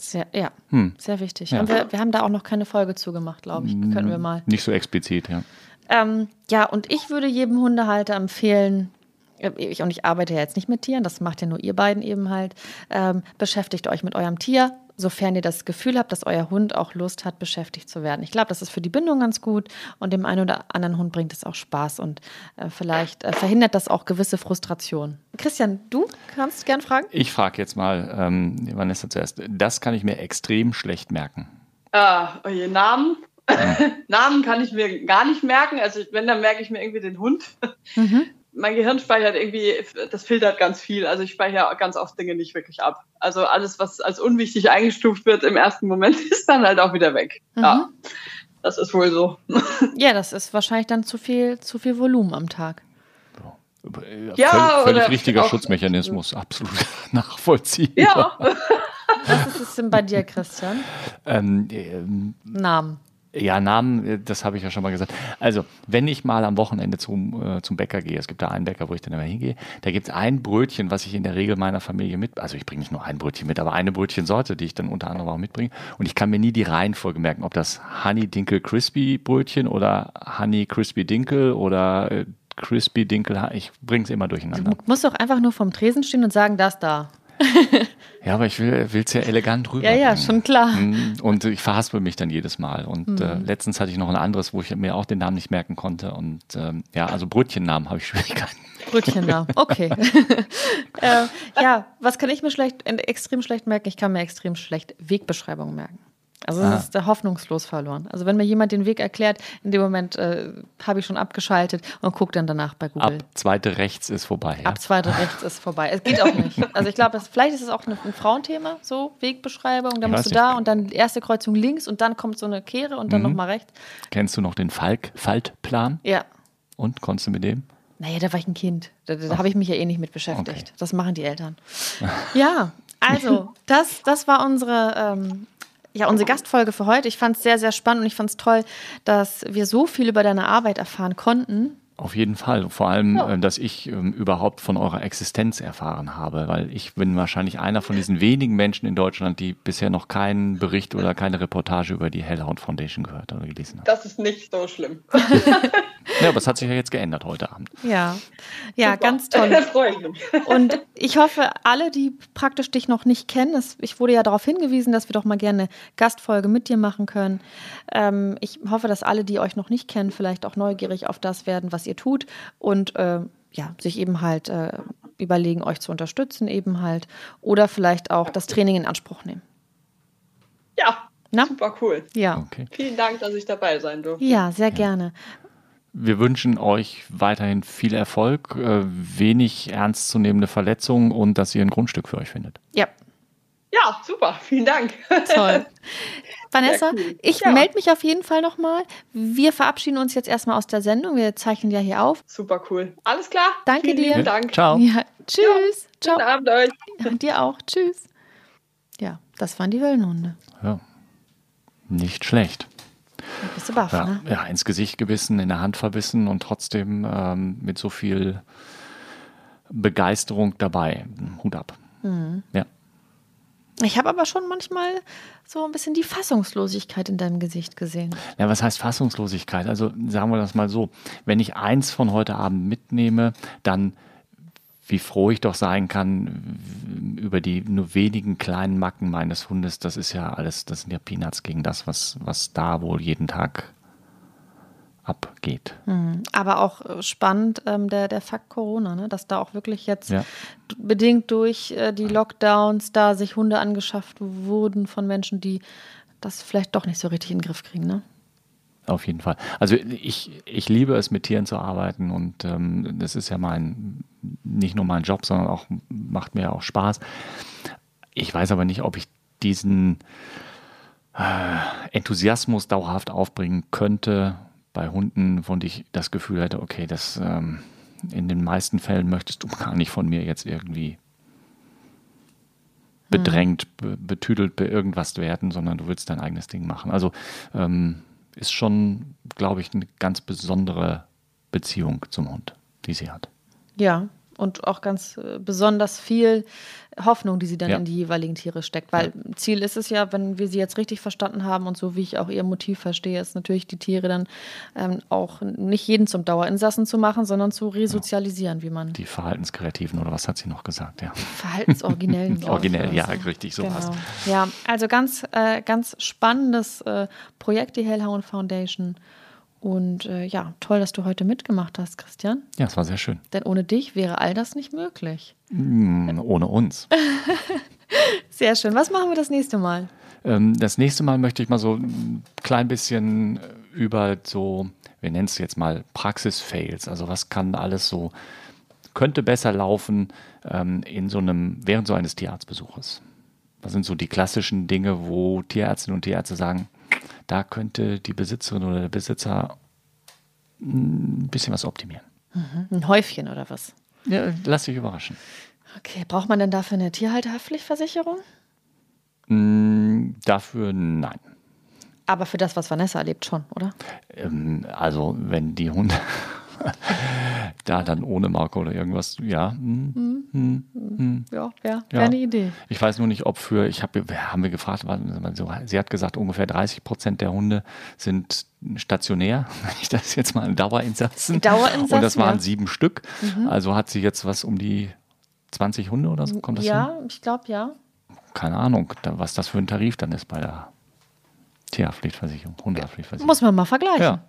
Sehr, ja, hm. sehr wichtig. Ja. Und wir, wir, haben da auch noch keine Folge zugemacht, glaube ich. Können wir mal. Nicht so explizit, ja. Ähm, ja, und ich würde jedem Hundehalter empfehlen, äh, ich, und ich arbeite ja jetzt nicht mit Tieren, das macht ja nur ihr beiden eben halt, ähm, beschäftigt euch mit eurem Tier, sofern ihr das Gefühl habt, dass euer Hund auch Lust hat, beschäftigt zu werden. Ich glaube, das ist für die Bindung ganz gut und dem einen oder anderen Hund bringt es auch Spaß und äh, vielleicht äh, verhindert das auch gewisse Frustration. Christian, du kannst gern fragen? Ich frage jetzt mal, ähm, Vanessa zuerst. Das kann ich mir extrem schlecht merken. Ah, oje, Namen. Hm. Namen kann ich mir gar nicht merken. Also wenn, dann merke ich mir irgendwie den Hund. Mhm mein Gehirn speichert irgendwie, das filtert ganz viel. Also ich speichere ganz oft Dinge nicht wirklich ab. Also alles, was als unwichtig eingestuft wird im ersten Moment, ist dann halt auch wieder weg. Mhm. Ja, das ist wohl so. Ja, das ist wahrscheinlich dann zu viel, zu viel Volumen am Tag. Ja, völlig, völlig richtiger Schutzmechanismus, absolut nachvollziehbar. Ja. Was ist es denn bei dir, Christian? Ähm, ähm, Namen. Ja, Namen, äh, das habe ich ja schon mal gesagt. Also, wenn ich mal am Wochenende zum, äh, zum Bäcker gehe, es gibt da einen Bäcker, wo ich dann immer hingehe, da gibt es ein Brötchen, was ich in der Regel meiner Familie mit, also ich bringe nicht nur ein Brötchen mit, aber eine Brötchensorte, die ich dann unter anderem auch mitbringe. Und ich kann mir nie die Reihenfolge merken, ob das Honey Dinkel Crispy Brötchen oder Honey Crispy Dinkel oder äh, Crispy Dinkel, ich bringe es immer durcheinander. Du musst doch einfach nur vom Tresen stehen und sagen, das da. Ja, aber ich will es ja elegant rüber. Ja, ja, schon klar. Mhm. Und ich verhaspel mich dann jedes Mal. Und mhm. äh, letztens hatte ich noch ein anderes, wo ich mir auch den Namen nicht merken konnte. Und ähm, ja, also Brötchennamen habe ich Schwierigkeiten. Brötchennamen, okay. äh, ja, was kann ich mir schlecht, extrem schlecht merken? Ich kann mir extrem schlecht Wegbeschreibungen merken. Also es ist hoffnungslos verloren. Also wenn mir jemand den Weg erklärt, in dem Moment äh, habe ich schon abgeschaltet und gucke dann danach bei Google. Ab zweite rechts ist vorbei. Ja? Ab zweite rechts ist vorbei. Es geht auch nicht. Also ich glaube, vielleicht ist es auch ein Frauenthema, so Wegbeschreibung. Da musst du da und dann erste Kreuzung links und dann kommt so eine Kehre und dann mhm. nochmal rechts. Kennst du noch den Falk Faltplan? Ja. Und konntest du mit dem? Naja, da war ich ein Kind. Da, da habe ich mich ja eh nicht mit beschäftigt. Okay. Das machen die Eltern. ja, also, das, das war unsere ähm, ja, unsere Gastfolge für heute. Ich fand es sehr, sehr spannend und ich fand es toll, dass wir so viel über deine Arbeit erfahren konnten Auf jeden Fall. Vor allem, ja. Äh, dass ich ähm, überhaupt von eurer Existenz erfahren habe, weil ich bin wahrscheinlich einer von diesen wenigen Menschen in Deutschland, die bisher noch keinen Bericht oder keine Reportage über die Hellhound Foundation gehört oder gelesen haben. Das ist nicht so schlimm. ja, aber es hat sich ja jetzt geändert heute Abend. Ja, ja, Super. ganz toll. freue ich mich. Und ich hoffe, alle, die praktisch dich noch nicht kennen, ich wurde ja darauf hingewiesen, dass wir doch mal gerne eine Gastfolge mit dir machen können. Ähm, ich hoffe, dass alle, die euch noch nicht kennen, vielleicht auch neugierig auf das werden, was ihr tut und äh, ja, sich eben halt äh, überlegen, euch zu unterstützen, eben halt. Oder vielleicht auch das Training in Anspruch nehmen. Ja, Na? super cool. Ja. Okay. Vielen Dank, dass ich dabei sein durfte. Ja, sehr ja. gerne. Wir wünschen euch weiterhin viel Erfolg, äh, wenig ernstzunehmende Verletzungen und dass ihr ein Grundstück für euch findet. Ja. Ja, super. Vielen Dank. Toll. Vanessa, cool. ich ja. melde mich auf jeden Fall nochmal. Wir verabschieden uns jetzt erstmal aus der Sendung. Wir zeichnen ja hier auf. Super cool. Alles klar. Danke Vielen dir. Dank. Ciao. Ja, tschüss. Ja, Ciao. Guten Abend euch. Ja, dir auch. Tschüss. Ja, das waren die Höllenhunde. Ja. Nicht schlecht. Bist du baff, ja, ne? Ja, ins Gesicht gebissen, in der Hand verbissen und trotzdem ähm, mit so viel Begeisterung dabei. Hut ab. Mhm. Ja. Ich habe aber schon manchmal so ein bisschen die Fassungslosigkeit in deinem Gesicht gesehen. Ja, was heißt Fassungslosigkeit? Also sagen wir das mal so, wenn ich eins von heute Abend mitnehme, dann wie froh ich doch sein kann über die nur wenigen kleinen Macken meines Hundes, das ist ja alles, das sind ja Peanuts gegen das, was, was da wohl jeden Tag abgeht. Mhm. Aber auch äh, spannend ähm, der, der Fakt Corona, ne? dass da auch wirklich jetzt ja. bedingt durch äh, die Lockdowns da sich Hunde angeschafft wurden von Menschen, die das vielleicht doch nicht so richtig in den Griff kriegen. Ne? Auf jeden Fall. Also ich, ich liebe es, mit Tieren zu arbeiten und ähm, das ist ja mein, nicht nur mein Job, sondern auch macht mir auch Spaß. Ich weiß aber nicht, ob ich diesen äh, Enthusiasmus dauerhaft aufbringen könnte, bei Hunden, von denen ich das Gefühl hätte, okay, das ähm, in den meisten Fällen möchtest du gar nicht von mir jetzt irgendwie bedrängt, be betüdelt bei irgendwas werden, sondern du willst dein eigenes Ding machen. Also ähm, ist schon, glaube ich, eine ganz besondere Beziehung zum Hund, die sie hat. Ja, und auch ganz äh, besonders viel Hoffnung, die sie dann ja. in die jeweiligen Tiere steckt. Weil ja. Ziel ist es ja, wenn wir sie jetzt richtig verstanden haben und so wie ich auch ihr Motiv verstehe, ist natürlich die Tiere dann ähm, auch nicht jeden zum Dauerinsassen zu machen, sondern zu resozialisieren, wie man. Die Verhaltenskreativen oder was hat sie noch gesagt, ja. Verhaltensoriginellen. Originell, ja, richtig, so genau. was. Ja, also ganz, äh, ganz spannendes äh, Projekt, die Hellhound Foundation. Und äh, ja, toll, dass du heute mitgemacht hast, Christian. Ja, es war sehr schön. Denn ohne dich wäre all das nicht möglich. Mm, ohne uns. sehr schön. Was machen wir das nächste Mal? Ähm, das nächste Mal möchte ich mal so ein klein bisschen über so, wir nennen es jetzt mal Praxis-Fails. Also was kann alles so, könnte besser laufen ähm, in so einem, während so eines Tierarztbesuches. Was sind so die klassischen Dinge, wo Tierärztinnen und Tierärzte sagen, da könnte die Besitzerin oder der Besitzer ein bisschen was optimieren. Mhm. Ein Häufchen oder was? Ja, lass dich überraschen. Okay, braucht man denn dafür eine Tierhalterhaftpflichtversicherung? Mm, dafür nein. Aber für das, was Vanessa erlebt, schon, oder? Ähm, also, wenn die Hunde da dann ohne Marke oder irgendwas, ja. Hm, hm, hm, hm. Ja, ja, wäre eine Idee. Ich weiß nur nicht, ob für, ich habe, haben wir gefragt, sie hat gesagt, ungefähr 30 Prozent der Hunde sind stationär, wenn ich das jetzt mal in Dauerinsatzen. Dauerinsatzen. Und das waren ja. sieben Stück. Mhm. Also hat sie jetzt was um die 20 Hunde oder so? Kommt das ja, hin? ich glaube ja. Keine Ahnung, was das für ein Tarif dann ist bei der Tierhaftpflichtversicherung, Hundehaftpflichtversicherung. Muss man mal vergleichen. Ja.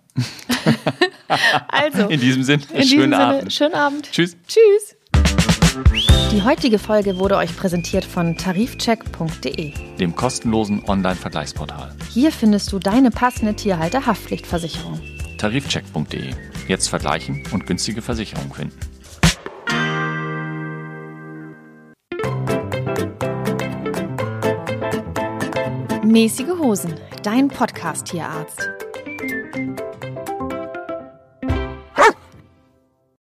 also. In diesem Sinne, in schönen diesem Abend. Sinne, schönen Abend. Tschüss. Tschüss. Die heutige Folge wurde euch präsentiert von tarifcheck.de, dem kostenlosen Online-Vergleichsportal. Hier findest du deine passende Tierhalter-Haftpflichtversicherung. Tarifcheck.de. Jetzt vergleichen und günstige Versicherungen finden. Mäßige Hosen, dein Podcast-Tierarzt.